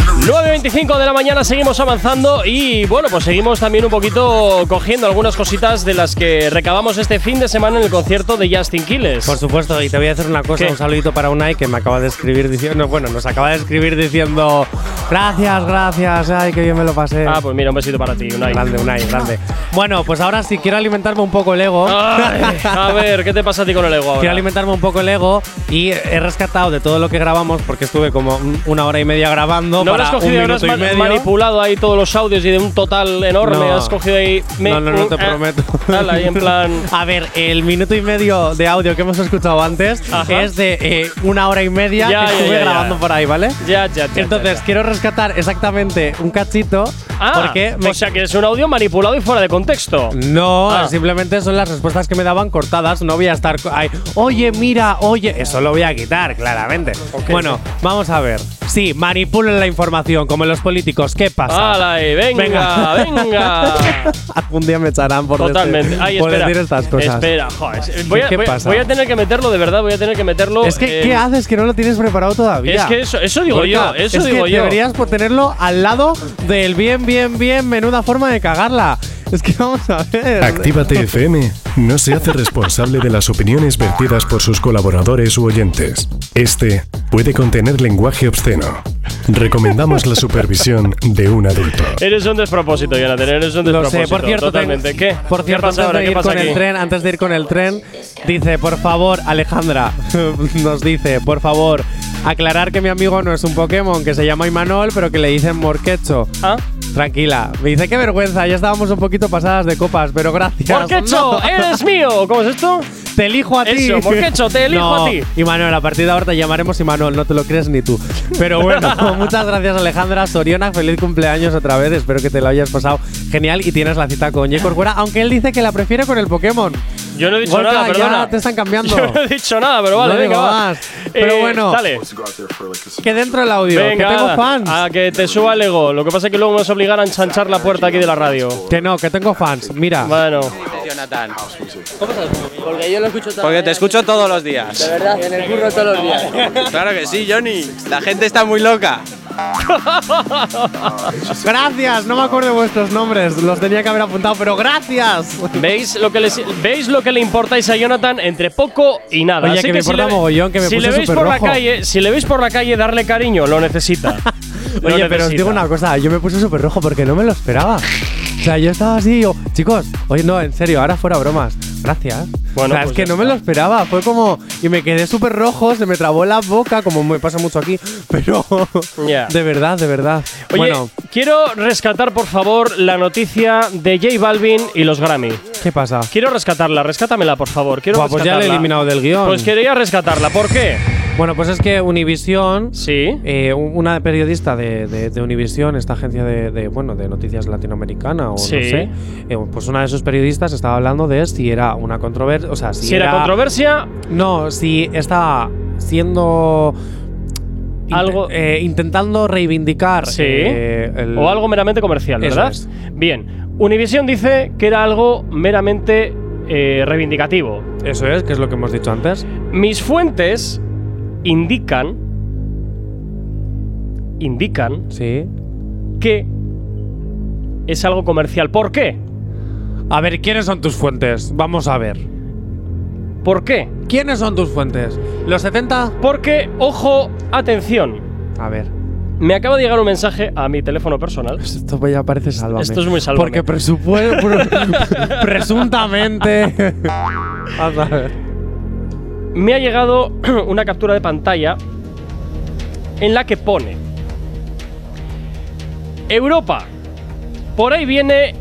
9.25 de la mañana seguimos avanzando y bueno, pues seguimos también un poquito cogiendo algunas cositas de las que recabamos este fin de semana en el concierto de Justin Quiles. Por supuesto, y te voy a hacer una cosa, ¿Qué? un saludito para Unai que me acaba de escribir diciendo, bueno, nos acaba de escribir diciendo, gracias, gracias, ay, qué bien me lo pasé. Ah, pues mira, un besito para ti, Unai. Grande, Unai, grande. Bueno, pues ahora sí, quiero alimentarme un poco el ego. Ay, a ver, ¿qué te pasa a ti con el ego ahora? Quiero alimentarme un poco el ego y he rescatado de todo lo que grabamos, porque estuve como un- una hora y media grabando No has cogido, no minuto has y ma- medio. manipulado ahí todos los audios y de un total enorme. No. Has cogido ahí. No, no, no te Ah, prometo. ahí en plan. A ver, el minuto y medio de audio que hemos escuchado antes Ajá. es de eh, una hora y media Ya, que ya, estuve ya, ya. grabando por ahí, ¿vale? Ya, ya, ya. Entonces, ya, ya. quiero rescatar exactamente un cachito. Ah, porque me- o sea que es un audio manipulado y fuera de contexto. No, Ah. simplemente son las respuestas que me daban cortadas. No voy a estar. ahí, oye, mira, oye. Eso lo voy a quitar, claramente. Bueno, vamos a ver. Sí, manipulan la información, como los políticos. ¿Qué pasa? ¡Hala, ahí! venga, venga! Algún día me echarán por, Totalmente. decir- Ay, por espera. decir estas cosas. Espera, joder. Voy a, ¿Qué voy, pasa? voy a tener que meterlo, de verdad, voy a tener que meterlo. Es que, eh, ¿qué haces que no lo tienes preparado todavía? Es que eso- eso digo yo, eso es digo que yo. Deberías por tenerlo al lado del bien, bien, bien, menuda forma de cagarla. Es que vamos a ver. Actívate FM no se hace responsable de las opiniones vertidas por sus colaboradores u oyentes. Este puede contener lenguaje obsceno. Recomendamos la supervisión de un adulto. Eres un despropósito, Jonathan, eres un Lo despropósito. sé, por cierto, totalmente. ¿Qué? Por cierto, ¿Qué pasa antes de ¿Qué ir pasa con aquí? el tren, antes de ir con el tren, dice, por favor, Alejandra, nos dice, por favor, aclarar que mi amigo no es un Pokémon, que se llama Imanol, pero que le dicen Morquecho. ¿Ah? Tranquila. Me dice, qué vergüenza, ya estábamos un poquito pasadas de copas, pero gracias. ¡Morquecho! No. ¡Eres mío! ¿Cómo es esto? Te elijo a ti. Eso, Morquecho, te elijo No, a ti. Imanol, a partir de ahora te llamaremos Imanol, no te lo crees ni tú. Pero bueno, muchas gracias Alejandra Soriona, feliz cumpleaños otra vez, espero que te lo hayas pasado genial y tienes la cita con J. Corcuera, aunque él dice que la prefiere con el Pokémon. Yo no he dicho Gorka, nada, ya perdona. te están cambiando. Yo no he dicho nada, pero vale, No venga, va. más. Pero Eh, bueno, Dale. que dentro el audio, Venga, que tengo fans. A que te suba el ego. Lo que pasa es que luego nos obligarán a enchanchar la puerta aquí de la radio. Que no, que tengo fans, mira. Bueno. Jonathan. Porque yo lo escucho todo. Porque te escucho todos los días. De verdad, en el curro todos los días. Claro que sí, Johnny. La gente está muy loca. Gracias, no me acuerdo de vuestros nombres, los tenía que haber apuntado, pero gracias. ¿Veis lo que, les- ¿Veis lo que le importáis a Jonathan entre poco y nada? Oye, Así que me si importa le- mogollón, que me si puse le veis por superrojo. la calle, Si le veis por la calle, darle cariño, lo necesita. Lo Oye, pero os necesita. digo una cosa, yo me puse súper rojo porque no me lo esperaba. O sea, yo estaba así, yo, chicos, oye, no, en serio, ahora fuera bromas. Gracias. Bueno, o sea, pues es que ya no me lo esperaba. Fue como. Y me quedé súper rojo, se me trabó la boca, como me pasa mucho aquí. Pero. Ya. De verdad, de verdad. Oye, bueno, quiero rescatar, por favor, la noticia de J Balvin y los Grammy. ¿qué pasa? Quiero rescatarla, rescátamela, por favor. Quiero Buah, pues ya la he eliminado del guion. Pues quería rescatarla. ¿Por qué? Bueno, pues es que Univisión, Sí. eh, un- una periodista de, de, de Univisión, esta agencia de, de, bueno, de noticias latinoamericana o Sí. no sé, eh, pues una de sus periodistas estaba hablando de si era una controversia, o sea, si, Si era controversia, No, si estaba siendo Algo- eh, intentando reivindicar Sí. el- o algo meramente comercial, ¿verdad? es. Bien. Univision dice que era algo meramente reivindicativo. Eso es, que es lo que hemos dicho antes. Mis fuentes indican. Indican Sí. que es algo comercial. ¿Por qué? A ver, ¿quiénes son tus fuentes? Vamos a ver. ¿Por qué? ¿Quiénes son tus fuentes? ¿Los 70? Porque, ojo, atención. A ver. Me acaba de llegar un mensaje a mi teléfono personal. Esto ya parece sálvame. Esto es muy sálvame. Porque presupuesto. presuntamente. Vamos a ver. Me ha llegado una captura de pantalla en la que pone Europa. Por ahí viene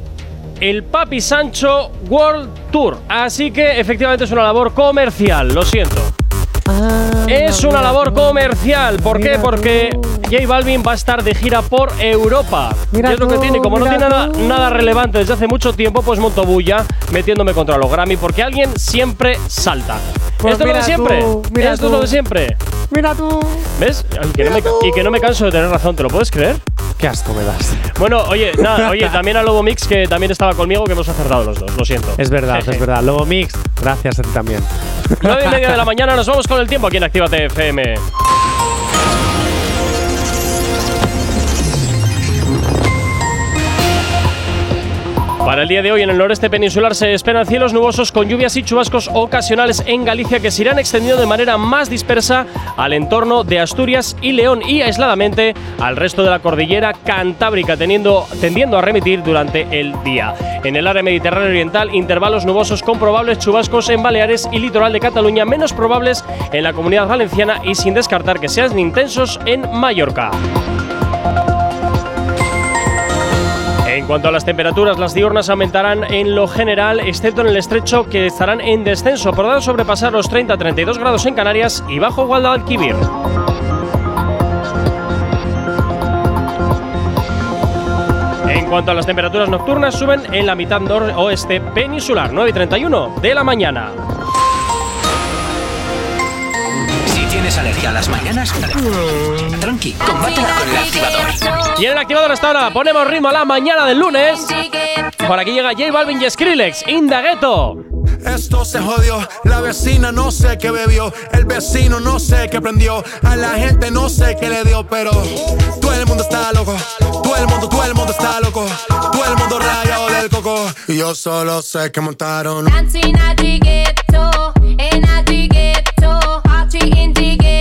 el Papi Sancho World Tour. Así que efectivamente es una labor comercial, lo siento. Es una labor comercial. ¿Por qué? Porque J Balvin va a estar de gira por Europa. Mira ¿Qué es lo que tiene? Como no tiene nada, nada relevante desde hace mucho tiempo, pues monto bulla metiéndome contra los Grammy porque alguien siempre salta. Pues Esto es lo de siempre. tú, mira Esto es lo de siempre. Mira tú. ¿Ves? Y que, no me, y que no me canso de tener razón, ¿te lo puedes creer? Qué asco me das. Bueno, oye, nada, oye, también a Lobo Mix, que también estaba conmigo, que hemos acertado los dos, lo siento. Es verdad, Jeje. es verdad. Lobo Mix, gracias a ti también. 9 y media de la mañana, nos vamos con el tiempo aquí en Actívate FM. Para el día de hoy en el noreste peninsular se esperan cielos nubosos con lluvias y chubascos ocasionales en Galicia que se irán extendiendo de manera más dispersa al entorno de Asturias y León y aisladamente al resto de la cordillera cantábrica tendiendo a remitir durante el día. En el área mediterránea oriental intervalos nubosos con probables chubascos en Baleares y litoral de Cataluña menos probables en la comunidad valenciana y sin descartar que sean intensos en Mallorca. En cuanto a las temperaturas, las diurnas aumentarán en lo general, excepto en el estrecho, que estarán en descenso, podrán sobrepasar los 30-32 grados en Canarias y bajo Guadalquivir. cuanto a las temperaturas nocturnas, suben en la mitad noroeste peninsular, 9 y 31 de la mañana. Si tienes alergia a las mañanas, tranqui, combátela con el activador. Y en el activador hasta ahora ponemos ritmo a la mañana del lunes. Por aquí llega J Balvin y Skrillex, Indagueto. Esto se jodió, la vecina no sé qué bebió, el vecino no sé qué prendió, a la gente no sé qué le dio, pero todo el mundo está loco, todo el mundo, todo el mundo está loco, todo el mundo rayado del coco, y yo solo sé que montaron. Dancing at the ghetto, in at the ghetto, party in the ghetto,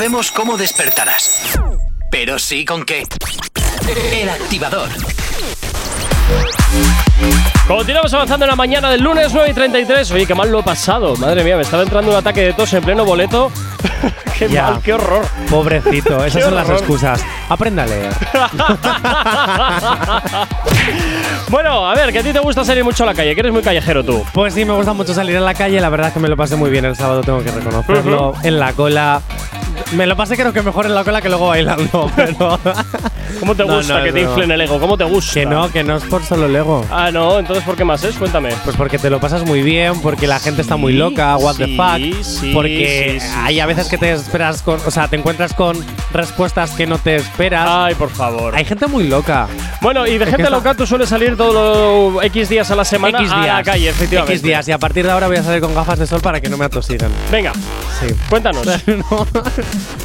Sabemos cómo despertarás, pero sí con qué. El activador. Continuamos avanzando en la mañana del lunes 9 y 33. Oye, qué mal lo he pasado. Madre mía, me estaba entrando un ataque de tos en pleno boleto. qué Ya. mal, qué horror. Pobrecito, esas son las horror. excusas. Aprenda a leer. Bueno, a ver, que a ti te gusta salir mucho a la calle, que eres muy callejero tú. Pues sí, me gusta mucho salir a la calle. La verdad es que me lo pasé muy bien el sábado, tengo que reconocerlo. En la cola. Me lo pasé creo que mejor en la cola que luego bailando, pero. ¿Cómo te No, gusta no, que te inflen el ego? ¿Cómo te gusta? Que no, que no es por solo el ego. Ah, no, entonces ¿por qué más es? Cuéntame. Pues porque te lo pasas muy bien, porque la gente está muy loca, what the sí, fuck. sí, porque sí, sí, hay a veces que te esperas con. O sea, te encuentras con respuestas que no te esperas. Ay, por favor. Hay gente muy loca. Bueno, y de que gente está- loca tú sueles salir todos los X días a la semana X a días. la calle, efectivamente. X días. Y a partir de ahora voy a salir con gafas de sol para que no me atosigan. Venga, Sí. cuéntanos. No.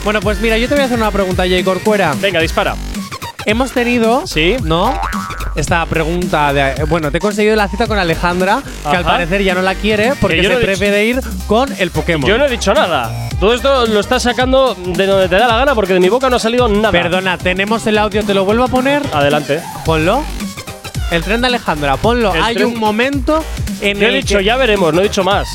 Bueno, pues mira, yo te voy a hacer una pregunta, Jay Corcuera. Venga, dispara. Hemos tenido, ¿Sí? ¿no? Esta pregunta de. Bueno, te he conseguido la cita con Alejandra, que al parecer ya no la quiere porque Que yo se no he dicho- prefiere ir con el Pokémon. Yo no he dicho nada. Todo esto lo estás sacando de donde te da la gana porque de mi boca no ha salido nada. Perdona, tenemos el audio, te lo vuelvo a poner. Adelante. Ponlo. El tren de Alejandra, ponlo. El Hay tren- un momento en Yo he el dicho, que- ya veremos, no he dicho más.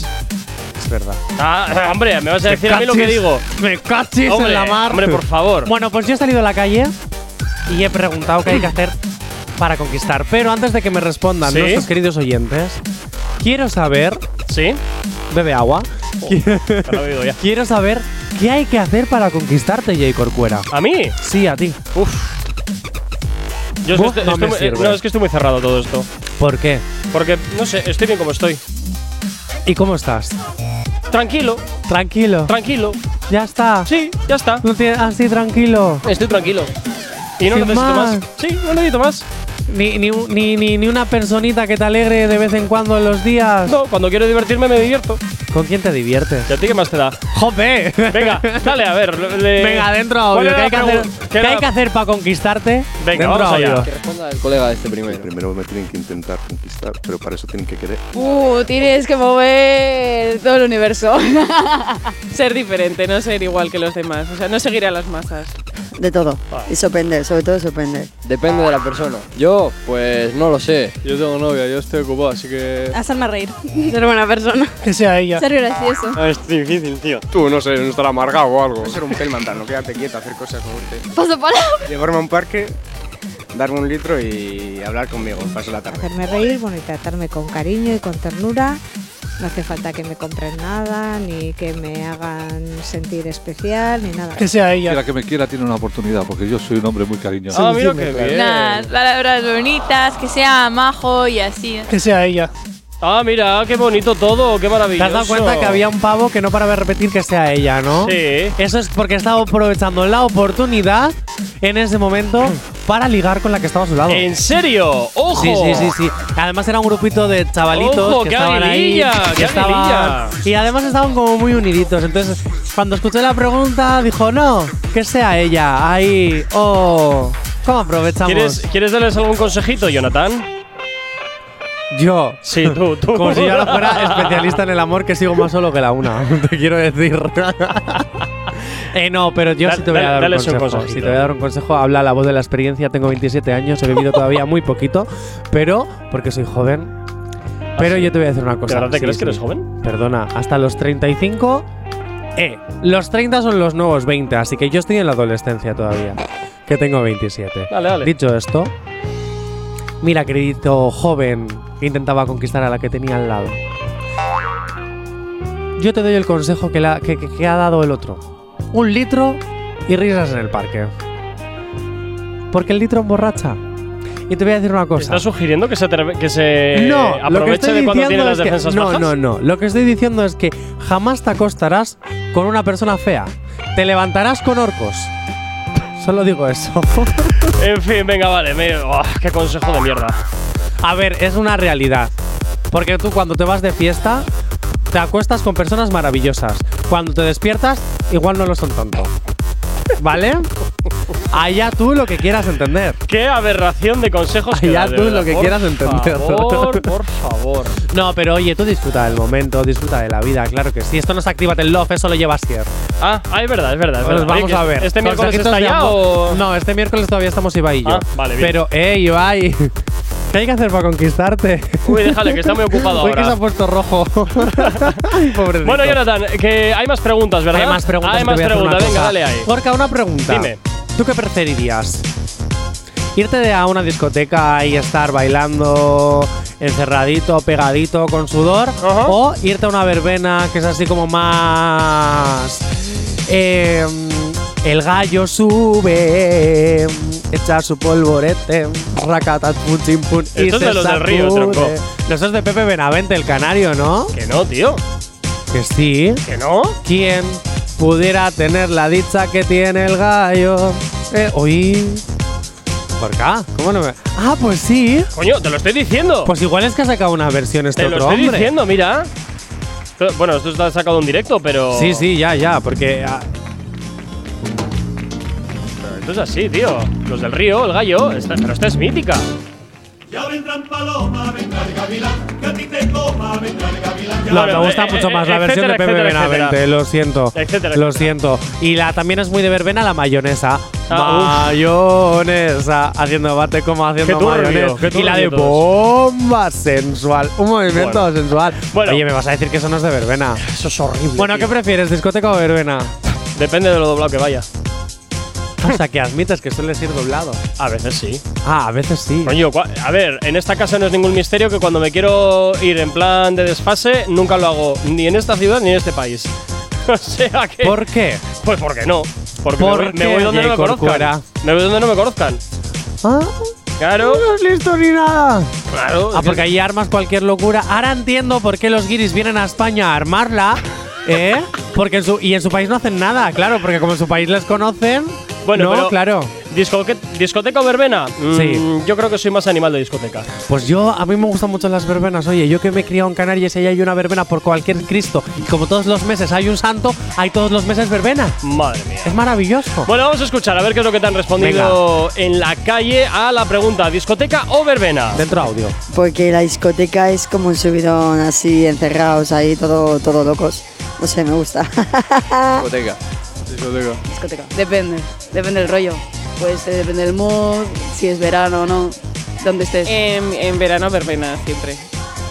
Verdad. Ah, hombre, me vas a decir a mí lo que digo. Me cachis Hombre, en la mar. hombre, por favor. Bueno, pues yo he salido a la calle y he preguntado qué hay que hacer para conquistar. Pero antes de que me respondan ¿Sí? nuestros queridos oyentes, quiero saber. ¿Sí? Bebe agua. que lo ya. quiero saber qué hay que hacer para conquistarte, Jay Corcuera. ¿A mí? Sí, a ti. Uf. Yo es que Uf, estoy, no estoy me muy- eh, no, es que estoy muy cerrado todo esto. ¿Por qué? Porque, no sé, estoy bien como estoy. ¿Y cómo estás? Tranquilo, Tranquilo. tranquilo. ya está. Sí, ya está. No así tranquilo. Estoy tranquilo. Y no Sin necesito más. más. Sí, no necesito más. Ni, ni, ni, ni, ni una personita que te alegre de vez en cuando en los días. No, cuando quiero divertirme me divierto. ¿Con quién te diviertes? ¿Y a ti qué más te da? ¡Jope! Venga, dale, a ver. le- Venga, adentro ¿cuál audio. ¿Qué hay, que hacer, qué hay que hacer para conquistarte? Venga, Dentro vamos allá. audio. Que responda el colega este primero. Primero me tienen que intentar conquistar, pero para eso tienen que querer. Uh, tienes que mover todo el universo. ser diferente, no ser igual que los demás. O sea, no seguir a las masas. de todo. Y sorprender, sobre todo sorprender. Depende de la persona. Yo, pues no lo sé. Yo tengo novia, yo estoy ocupado, así que. Hacerme reír. Ser buena persona. Que sea ella. Ser gracioso. Ah, Es difícil, tío. Tú, no sé, no estar amargado o algo. ser un pelmantan, no quédate quieto, hacer cosas como usted. Paso palabra. Llevarme a un parque, darme un litro y hablar conmigo, paso la tarde. Hacerme reír, bueno, y tratarme con cariño y con ternura. No hace falta que me compren nada, ni que me hagan sentir especial, ni nada. sea ella. La que me quiera tiene una oportunidad, porque yo soy un hombre muy cariñoso. Ah, mira qué bien. Unas palabras bonitas, que sea majo y así. Que sea ella. Ah, mira, qué bonito todo, qué ¿Te maravilloso. has dado cuenta que había un pavo que no paraba de repetir que sea ella, no? Sí. Eso es porque estaba aprovechando la oportunidad en ese momento para ligar con la que estaba a su lado. ¿En serio? ¡Ojo! Sí, sí, sí, sí. Además era un grupito de chavalitos ¡Ojo, que qué estaban aguililla, ahí. qué que estaban- y además estaban como muy uniditos. Entonces, cuando escuché la pregunta, dijo, no, que sea ella. Ahí, oh, ¿cómo aprovechamos? ¿Quieres, ¿Quieres darles algún consejito, Jonathan? Yo. Sí, tú, tú. Como si yo no fuera especialista en el amor, que sigo más solo que la una. Te quiero decir. eh, no, pero yo Da- sí te voy a da- dar un consejo. Si te voy a dar un consejo, habla la voz de la experiencia. Tengo 27 años, he vivido todavía muy poquito, pero porque soy joven. Pero yo te voy a decir una cosa. ¿De verdad te Sí, crees que eres joven? Perdona, hasta los 35. Eh, los 30 son los nuevos 20, así que yo estoy en la adolescencia todavía. Que tengo 27. Dale, dale. Dicho esto, mira, querido joven que intentaba conquistar a la que tenía al lado. Yo te doy el consejo que, la- que- que- que ha dado el otro. Un litro y risas en el parque. Porque el litro emborracha. Y te voy a decir una cosa. ¿Estás sugiriendo que se, que se No, lo que aproveche estoy de cuando tiene las es que- defensas no, bajas? no, no. Lo que estoy diciendo es que jamás te acostarás con una persona fea. Te levantarás con orcos. Solo digo eso. En fin, venga, vale. me- oh, qué consejo de mierda. A ver, es una realidad. Porque tú cuando te vas de fiesta, te acuestas con personas maravillosas. Cuando te despiertas, igual no lo son tanto. ¿Vale? Allá tú lo que quieras entender. Qué aberración de consejos que Allá de tú lo que Por quieras entender. Favor, por favor. No, pero oye, tú disfruta del momento, disfruta de la vida, claro que sí. Esto no es Actívate el Love, eso lo llevas here. Ah, ah, es verdad, es verdad. es Pues vamos que a ver. ¿Este miércoles está ya o.? No, este miércoles todavía estamos Ibai y yo. Ah, vale, bien. Pero, eh, Ibai, ¿qué hay que hacer para conquistarte? Uy, déjale, que está muy ocupado Uy, que se ha puesto rojo. Ay, pobrecito. Bueno, Jonathan, que hay más preguntas, ¿verdad? Hay más preguntas. Hay más preguntas, venga, dale ahí. Gorka, una pregunta. Dime. ¿Tú qué preferirías? ¿Irte de a una discoteca y estar bailando encerradito, pegadito, con sudor? ¿O irte a una verbena que es así como más... eh, el gallo sube, echa su polvorete, racatat, pum, chim, pum, y Esto es se de los del río, tronco. No, Eso es de Pepe Benavente, el canario, ¿no? Que no, tío. Que sí. Que no. ¿Quién pudiera tener la dicha que tiene el gallo? Eh, uy. ¿Por acá? ¿Cómo no me.? Ah, pues sí. Coño, te lo estoy diciendo. Pues igual es que ha sacado una versión este te lo estoy hombre. diciendo, mira. Bueno, esto está sacado en directo, pero. Sí, sí, ya, ya, porque. ah, esto es así, tío. Los del río, el gallo. esta- pero esta es mítica. Ya vendrán paloma, vendrá el gavilán, que a ti te coma, vendrá el gavilán. No, me gusta mucho más la versión de Pepe Benavente, lo siento. Etcétera, lo siento. Y la también es muy de verbena la mayonesa. Ah, mayonesa. Haciendo bate como haciendo mayonesa. qué y la de bomba sensual. Un movimiento Bueno. sensual. Bueno. Oye, me vas a decir que eso no es de verbena. Eso es horrible. Bueno, ¿qué prefieres, discoteca o verbena? Depende de lo doblado que vaya. O sea, que admites que suele ir doblado. A veces sí. Ah, a veces sí. Coño, a ver, en esta casa no es ningún misterio que cuando me quiero ir en plan de desfase, nunca lo hago ni en esta ciudad ni en este país. o sea que. ¿Por qué? Pues porque no. Porque ¿Por me, voy, me qué, voy donde no me Corcuera? conozcan. Me voy donde no me conozcan. Ah, Claro. no es listo ni nada. Claro. Ah, porque ahí armas cualquier locura. Ahora entiendo por qué los guiris vienen a España a armarla. ¿Eh? Porque en su, y en su país no hacen nada, claro, porque como en su país les conocen. Bueno, no, pero- claro. ¿Discoque- ¿Discoteca o verbena? Mm, Sí. Yo creo que soy más animal de discoteca. Pues yo, a mí me gustan mucho las verbenas. Oye, yo que me he criado en Canarias y ahí hay una verbena por cualquier Cristo. Y como todos los meses hay un santo, hay todos los meses verbena. Madre mía. Es maravilloso. Bueno, vamos a escuchar a ver qué es lo que te han respondido en la calle a la pregunta: ¿discoteca o verbena? Dentro audio. Porque la discoteca es como un subidón así, encerrados ahí, todo, todo locos. No sé, me gusta. Discoteca. Discoteca. Discoteca. Depende, depende del rollo. Pues eh, depende del mood, si es verano o no, dónde estés. En, en verano, verbena, siempre.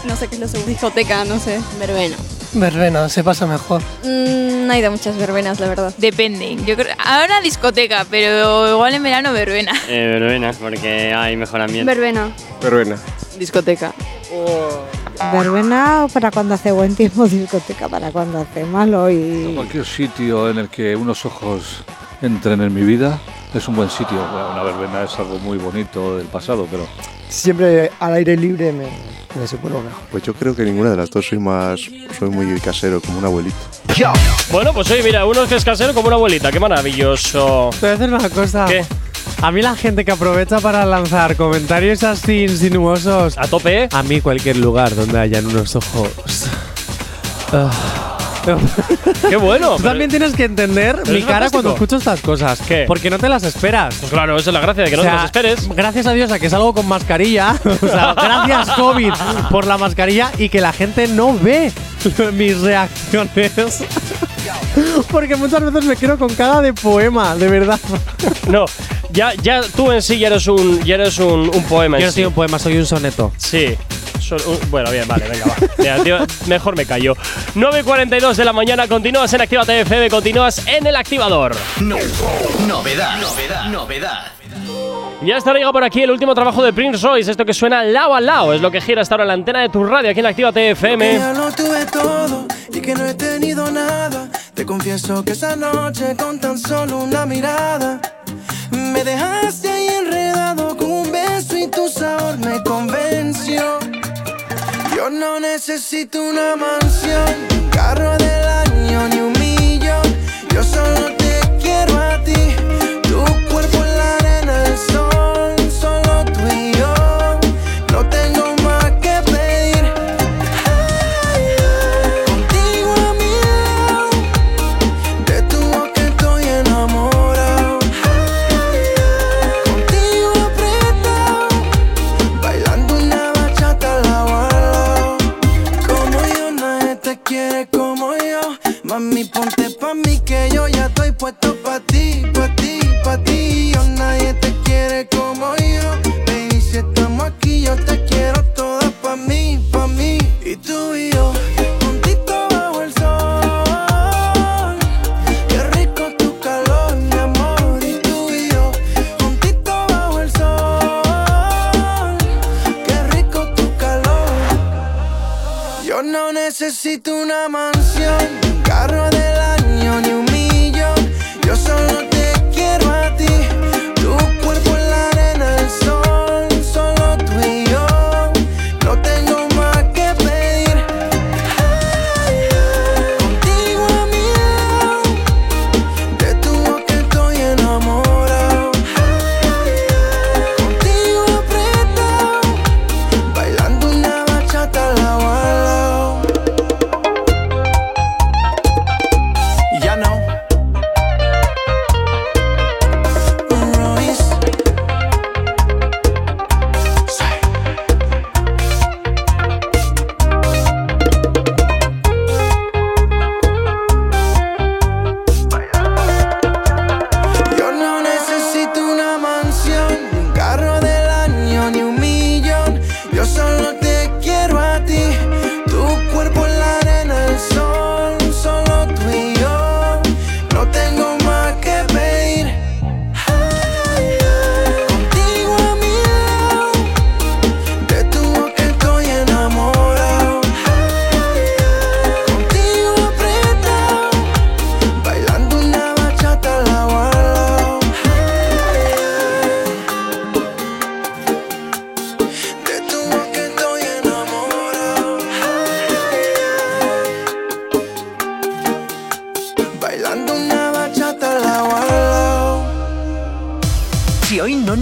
No sé qué es lo segundo. Discoteca, no sé. Verbena. Verbena, se pasa mejor. Mm, no hay de muchas verbenas, la verdad. Depende. Yo creo, ahora discoteca, pero igual en verano verbena. Eh, verbena, porque hay mejor ambiente. Verbena. Verbena. Discoteca. Verbena para cuando hace buen tiempo, discoteca para cuando hace malo y... Cualquier sitio en el que unos ojos entren en mi vida es un buen sitio. Una verbena es algo muy bonito del pasado, pero Siempre al aire libre me, me supongo mejor. Pues yo creo que ninguna de las dos soy más. Soy muy casero, como un abuelito. Bueno, pues oye, mira, uno que es casero como una abuelita, qué maravilloso. Te voy a decir una cosa. ¿Qué? A mí la gente que aprovecha para lanzar comentarios así insinuosos. A tope. A mí cualquier lugar donde hayan unos ojos. Ah. Qué bueno. Tú también tienes que entender mi cara fantástico. cuando escucho estas cosas. ¿Qué? Porque no te las esperas. Pues claro, esa es la gracia de que no te las esperes. Gracias a Dios a que salgo con mascarilla. o sea, gracias COVID por la mascarilla y que la gente no ve mis reacciones. Porque muchas veces me quedo con cara de poema, de verdad. No, ya, ya tú en sí ya eres un, ya eres un, un poema. Yo no soy un poema, soy un soneto. Sí. Son un- bueno, bien, vale, venga, va. Mira, tío, mejor me callo. 9.42 de la mañana, continúas en Activa FM, continúas en el activador. Novedad, novedad, novedad. Ya está llega por aquí el último trabajo de Prince Royce, esto que suena lao a lao, es lo que gira hasta ahora en la antena de tu radio aquí en Activa FM. ya lo tuve todo y que no he tenido nada. Te confieso que esa noche con tan solo una mirada me dejaste ahí enredado con un beso y tu sabor me convenció. Yo no necesito una mansión, un carro del año ni un millón. Yo solo pa' ti, pa' ti. Yo nadie te quiere como yo. Baby, si estamos aquí, yo te quiero toda pa' mí, pa' mí. Y tú y yo, juntito bajo el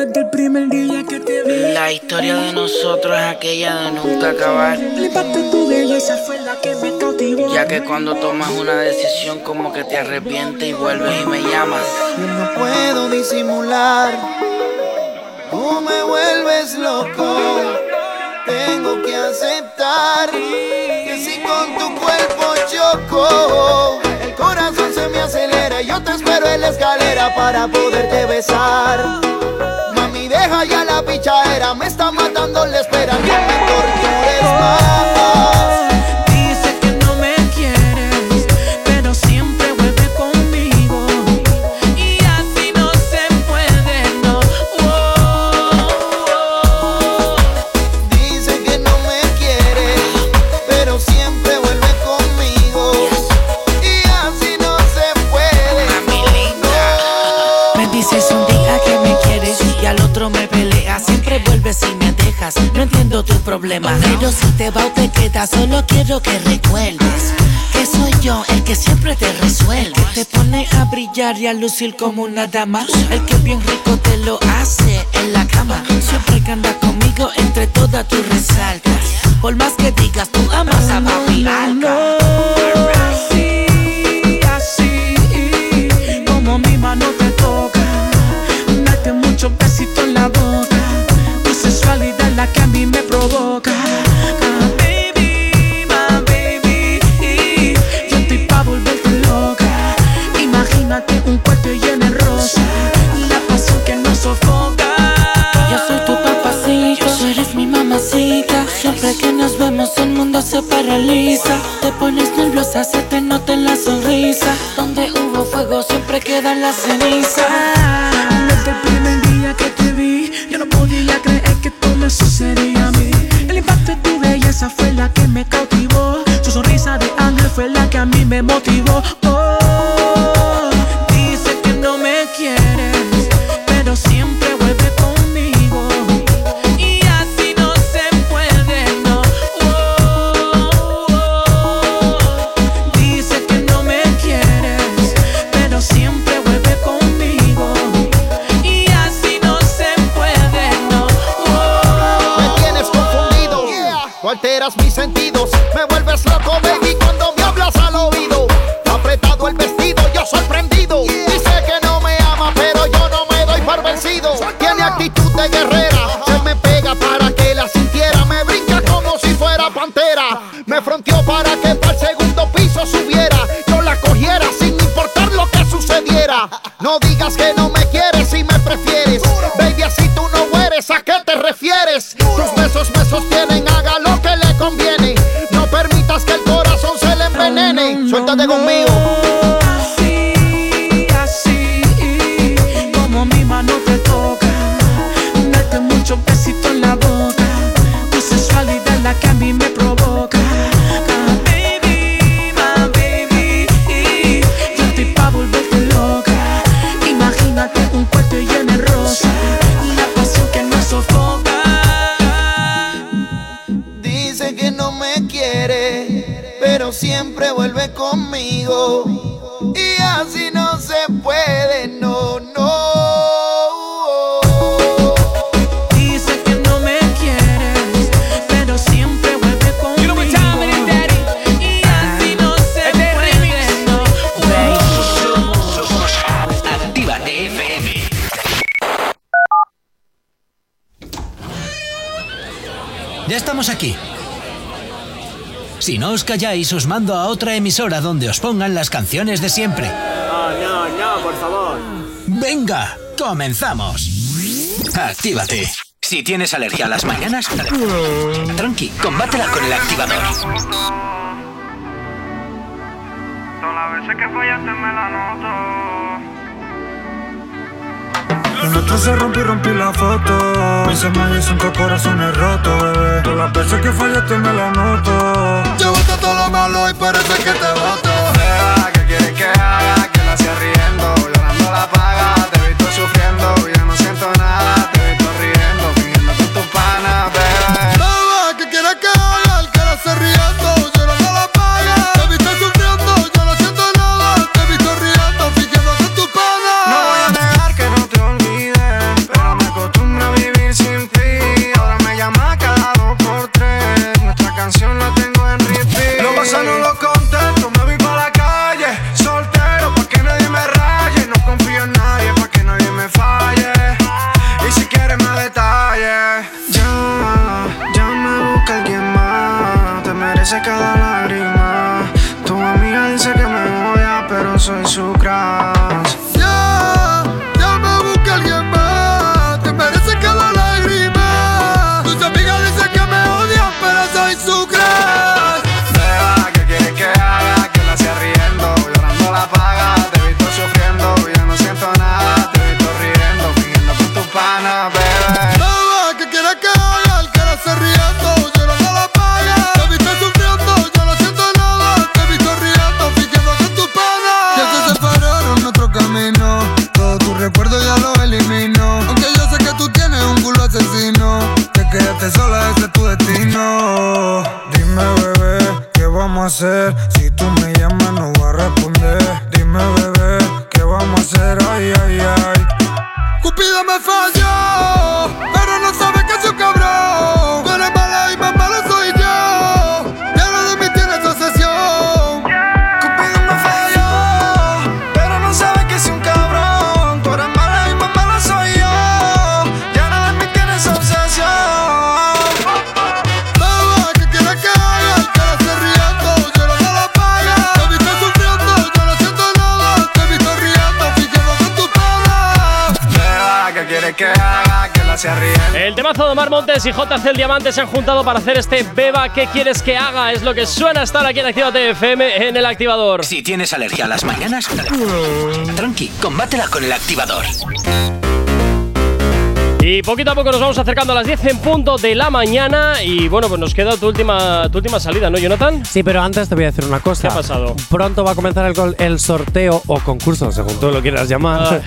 Desde el primer día que te vi. La historia de nosotros es aquella de nunca acabar. Tu belleza fue la que me cautivó. Ya que cuando tomas una decisión como que te arrepientes y vuelves y me llamas. Yo no puedo disimular. Tú me vuelves loco. Tengo que aceptar que si con tu cuerpo choco, el corazón se me acelera. y Yo te espero en la escalera para poderte besar. Deja ya la pichadera. Me está matando la espera. No me tortures. No entiendo tu problema. Pero si te va o te quedas, solo quiero que recuerdes que soy yo el que siempre te resuelve. Que te pone a brillar y a lucir como una dama. El que bien rico te lo hace en la cama. Siempre que anda conmigo, entre todas tú resaltas. Por más que digas, tú amas a papi Alca. Así, así, como mi mano te toca. Date muchos besitos la que a mí me provoca. Ah, baby, my baby. Yo estoy pa' volverte loca. Imagínate un cuarto lleno de rosa. La pasión que nos sofoca. Yo soy tu papacito, tú eres mi mamacita. Siempre que nos vemos el mundo se paraliza. Te pones nerviosa, se te nota en la sonrisa. Donde hubo fuego siempre queda la ceniza. Me sucedía a mí. El impacto de tu belleza fue la que me cautivó. Su sonrisa de ángel fue la que a mí me motivó. Oh, alteras mis sentidos, me vuelves loco, baby, cuando me hablas al oído. Apretado el vestido, yo sorprendido. Dice que no me ama, pero yo no me doy por vencido. Tiene actitud de guerrera, se me pega para que la sintiera. Me brinca como si fuera pantera. Me fronteó para que para el segundo piso subiera. Yo la cogiera sin importar lo que sucediera. No digas que no me refieres? Tus besos me sostienen, haga lo que le conviene. No permitas que el corazón se le envenene. Suéltate conmigo. No os calláis, os mando a otra emisora donde os pongan las canciones de siempre. No, no, no, por favor. Venga, comenzamos. Actívate. Si tienes alergia a las mañanas, tranqui, combátela con el activador. Todas las veces que fallaste me la noto. Lo nuestro se rompió y rompí la foto. Mis y cinco corazones rotos, bebé. Todas las veces que fallaste me la noto. Todo lo malo y parece que te voto. Beba, ¿qué quieres que haga? Cupido me falló, pero no sabe que un cabrón. El temazo de Omar Montes y JC El Diamante se han juntado para hacer este Beba, ¿qué quieres que haga? Es lo que suena estar aquí en Actívate FM en el activador. Si tienes alergia a las mañanas, tranqui, combátela con el activador. Y poquito a poco nos vamos acercando a las 10 en punto de la mañana. Y bueno, pues nos queda tu última, tu última salida, ¿no, Jonathan? Sí, pero antes te voy a decir una cosa. ¿Qué ha pasado? Pronto va a comenzar el, el sorteo o concurso, según tú lo quieras llamar.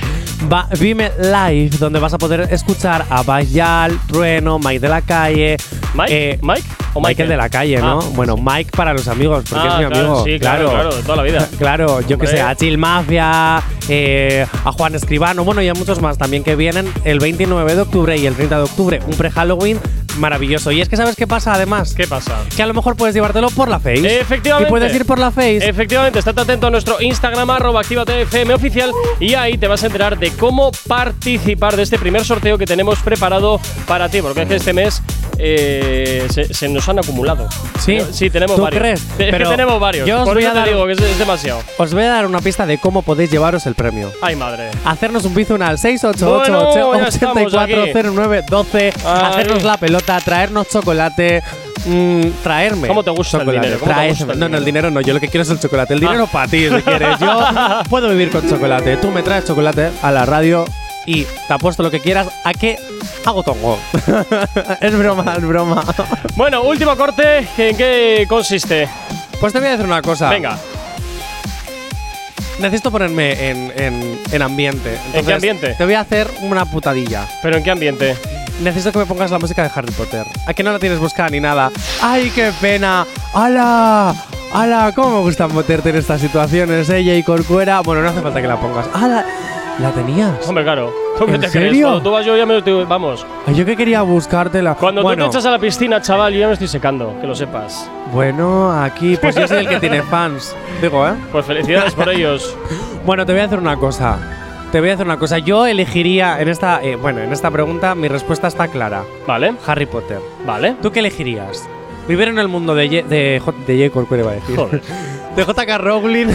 Va, Vime Live, donde vas a poder escuchar a Bayal, Trueno, Mike de la calle. ¿Mike? ¿Mike? ¿O Michael Michael? de la calle, ¿no? Ah. Bueno, Mike para los amigos, porque Ah, es mi claro, amigo. sí, claro, claro, de toda la vida. Claro, yo que sé, a Chill Mafia, eh, a Juan Escribano, bueno, y a muchos más también que vienen el 29 de octubre y el 30 de octubre, un pre-Halloween maravilloso. Y es que, ¿sabes qué pasa además? ¿Qué pasa? Que a lo mejor puedes llevártelo por la Face. Efectivamente. Y puedes ir por la Face. Efectivamente, estate atento a nuestro Instagram, arroba activatefm oficial, y ahí te vas a enterar de cómo participar de este primer sorteo que tenemos preparado para ti, porque es que este mes eh, se, se nos han acumulado. Sí, sí, tenemos ¿Tú varios. crees? Es que Pero tenemos varios. yo os Por voy eso a te dar- digo que es, es demasiado. Os voy a dar una pista de cómo podéis llevaros el premio. Ay, madre. Hacernos un bizun al Bueno, ya estamos aquí. 688-8409-12, Ay. hacernos la pelota, traernos chocolate. mm, traerme. ¿Cómo te gusta el chocolate. dinero? ¿Cómo te Traes- gusta el no, no, el dinero no. Yo lo que quiero es el chocolate. El Ah. dinero para ti, si quieres. Yo puedo vivir con chocolate. Tú me traes chocolate a la radio y te apuesto lo que quieras a que hago tongo. es broma, es broma. Bueno, último corte. ¿En qué consiste? Pues te voy a decir una cosa. Venga. Necesito ponerme en, en- en ambiente. ¿En qué ambiente? Te voy a hacer una putadilla. ¿Pero en qué ambiente? Necesito que me pongas la música de Harry Potter. ¿A que no la tienes buscada ni nada? ¡Ay, qué pena! ¡Hala! ¡Hala! ¿Cómo me gusta meterte en estas situaciones, ella y Corcuera? Bueno, no hace falta que la pongas. ¡Hala! ¿La tenías? Hombre, claro. ¿Tú ¿En te crees? serio? Cuando tú vas yo ya me Vamos. Yo que quería buscártela. Cuando bueno, tú te echas a la piscina, chaval, yo ya me estoy secando, que lo sepas. Bueno, aquí, pues yo soy el que tiene fans. Digo, ¿eh? Pues felicidades por ellos. Bueno, te voy a hacer una cosa. Te voy a hacer una cosa. Yo elegiría en esta, eh, bueno, en esta pregunta mi respuesta está clara. Vale. Harry Potter. Vale. ¿Tú qué elegirías? Vivir en el mundo de Ye- de J- de J. Corcuera, iba a decir. Joder. de J.K. Rowling.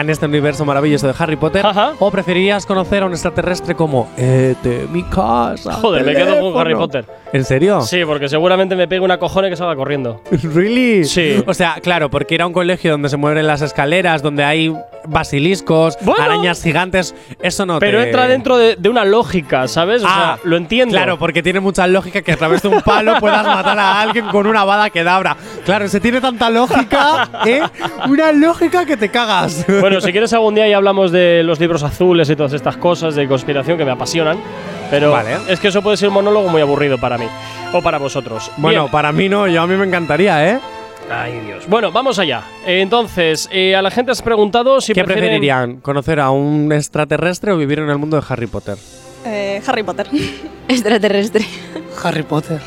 En este universo maravilloso de Harry Potter. ¿O preferirías conocer a un extraterrestre como Ete, mi casa? Joder, me quedo con teléfono"? Harry Potter. ¿En serio? Sí, porque seguramente me pegue una cojona que salga corriendo. ¿Really? Sí. O sea, claro, porque era un colegio donde se mueven las escaleras, donde hay basiliscos, Bueno. arañas gigantes. Eso no Pero te- entra dentro de, de una lógica, ¿sabes? O Ah, sea, lo entiendo. Claro, porque tiene mucha lógica que a través de un palo puedas matar a alguien con una bada que dabra. Claro, se tiene tanta lógica, ¿eh? Una lógica que te cagas. Bueno, si quieres algún día ya hablamos de los libros azules y todas estas cosas de conspiración que me apasionan. Pero Vale. es que eso puede ser un monólogo muy aburrido para mí. O para vosotros. Bueno, Bien. para mí no, yo a mí me encantaría, ¿eh? Ay, Dios. Bueno, vamos allá. Entonces, eh, a la gente has preguntado si ¿Qué prefieren- preferirían? ¿Conocer a un extraterrestre o vivir en el mundo de Harry Potter? Eh, Harry Potter. Extraterrestre. Harry Potter.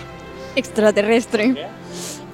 Extraterrestre.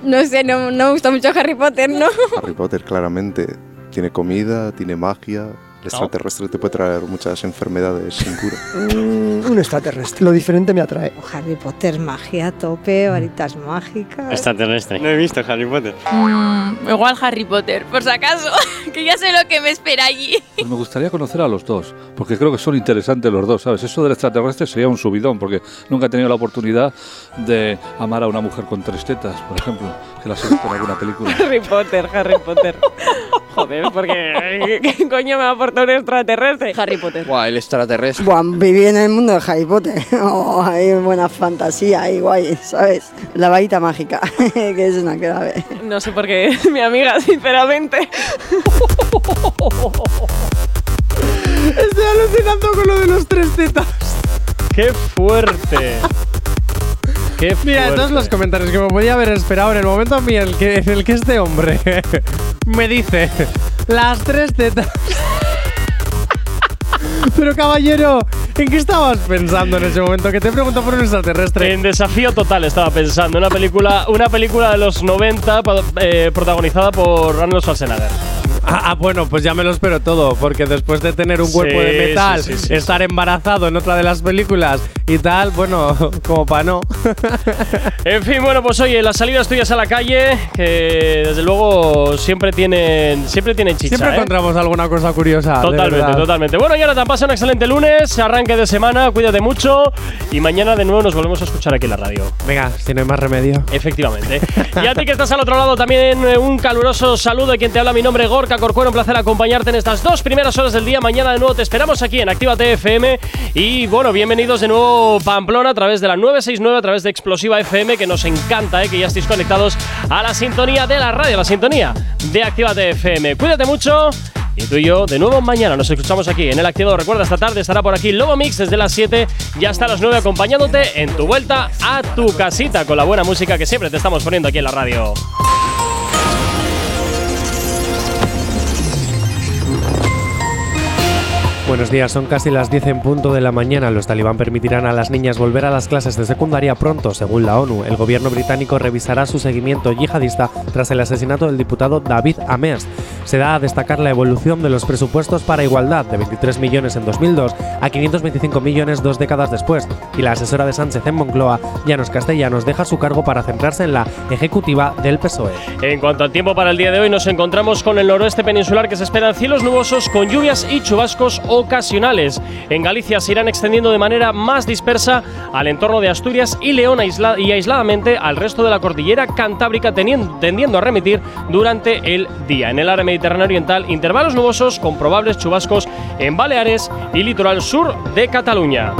No sé, no, no me gusta mucho Harry Potter, ¿no? Harry Potter claramente tiene comida, tiene magia. El extraterrestre te puede traer muchas enfermedades sin cura. Mm, un extraterrestre. Lo diferente me atrae. Harry Potter, magia a tope, varitas mágicas. Extraterrestre. No he visto Harry Potter. Mm, igual Harry Potter, por si acaso, que ya sé lo que me espera allí. Pues me gustaría conocer a los dos, porque creo que son interesantes los dos, ¿sabes? Eso del extraterrestre sería un subidón, porque nunca he tenido la oportunidad de amar a una mujer con tres tetas, por ejemplo, que la he visto en alguna película. Harry Potter, Harry Potter. Joder, porque ¿qué coño me va a aportar un extraterrestre? Harry Potter. Buah, el extraterrestre. Buah, viví en el mundo de Harry Potter. Oh, hay buena fantasía ahí, guay, ¿sabes? La varita mágica, que es una clave. No sé por qué, mi amiga, sinceramente. Estoy alucinando con lo de los tres tetas. ¡Qué fuerte! Mira, todos los comentarios que me podía haber esperado en el momento en el que, en el que este hombre me dice las tres tetas. Pero caballero, ¿en qué estabas pensando en ese momento? Que te pregunto por un extraterrestre. En Desafío Total estaba pensando, una película, una película de los 90 pa- eh, protagonizada por Arnold Schwarzenegger. Ah, ah, bueno, pues ya me lo espero todo, porque después de tener un cuerpo Sí, de metal, sí, sí, sí, estar embarazado en otra de las películas y tal, bueno, como para no. En fin, bueno, pues oye, las salidas tuyas a la calle, que desde luego siempre tienen, siempre tienen chicha. Siempre ¿eh? encontramos alguna cosa curiosa. Totalmente, totalmente. Bueno, y ahora te pasa un excelente lunes, arranque de semana, cuídate mucho y mañana de nuevo nos volvemos a escuchar aquí en la radio. Venga, si no hay más remedio. Efectivamente. y a ti que estás al otro lado también eh, un caluroso saludo de quien te habla mi nombre Gorka Corcuero, un placer acompañarte en estas dos primeras horas del día. Mañana de nuevo te esperamos aquí en Actívate FM y bueno, bienvenidos de nuevo Pamplona a través de la 969, a través de Explosiva FM, que nos encanta eh, que ya estéis conectados a la sintonía de la radio, la sintonía de Actívate FM. Cuídate mucho. Y tú y yo, de nuevo mañana, nos escuchamos aquí en el Activador. Recuerda, esta tarde estará por aquí Lobo Mix desde las 7 y hasta las 9 acompañándote en tu vuelta a tu casita con la buena música que siempre te estamos poniendo aquí en la radio. Buenos días, son casi las 10 en punto de la mañana. Los talibán permitirán a las niñas volver a las clases de secundaria pronto, según la ONU. El gobierno británico revisará su seguimiento yihadista tras el asesinato del diputado David Amers. Se da a destacar la evolución de los presupuestos para igualdad, de 23 millones en 2002 a 525 millones dos décadas después. Y la asesora de Sánchez en Moncloa, Llanos Castellanos, deja su cargo para centrarse en la ejecutiva del PSOE. En cuanto al tiempo para el día de hoy, nos encontramos con el noroeste peninsular que se esperan cielos nubosos con lluvias y chubascos ocasionales. En Galicia se irán extendiendo de manera más dispersa al entorno de Asturias y León aisla- y aisladamente al resto de la cordillera cantábrica tendiendo a remitir durante el día. En el área mediterránea oriental, intervalos nubosos con probables chubascos en Baleares y litoral sur de Cataluña.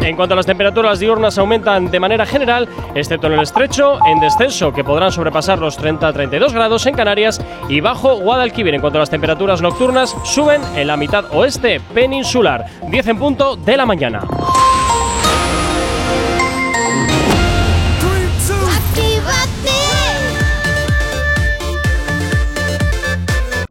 En cuanto a las temperaturas diurnas aumentan de manera general, excepto en el estrecho, en descenso que podrán sobrepasar los 30-32 grados en Canarias y bajo Guadalquivir. En cuanto a las temperaturas nocturnas, suben en la mitad oeste peninsular, 10 en punto de la mañana.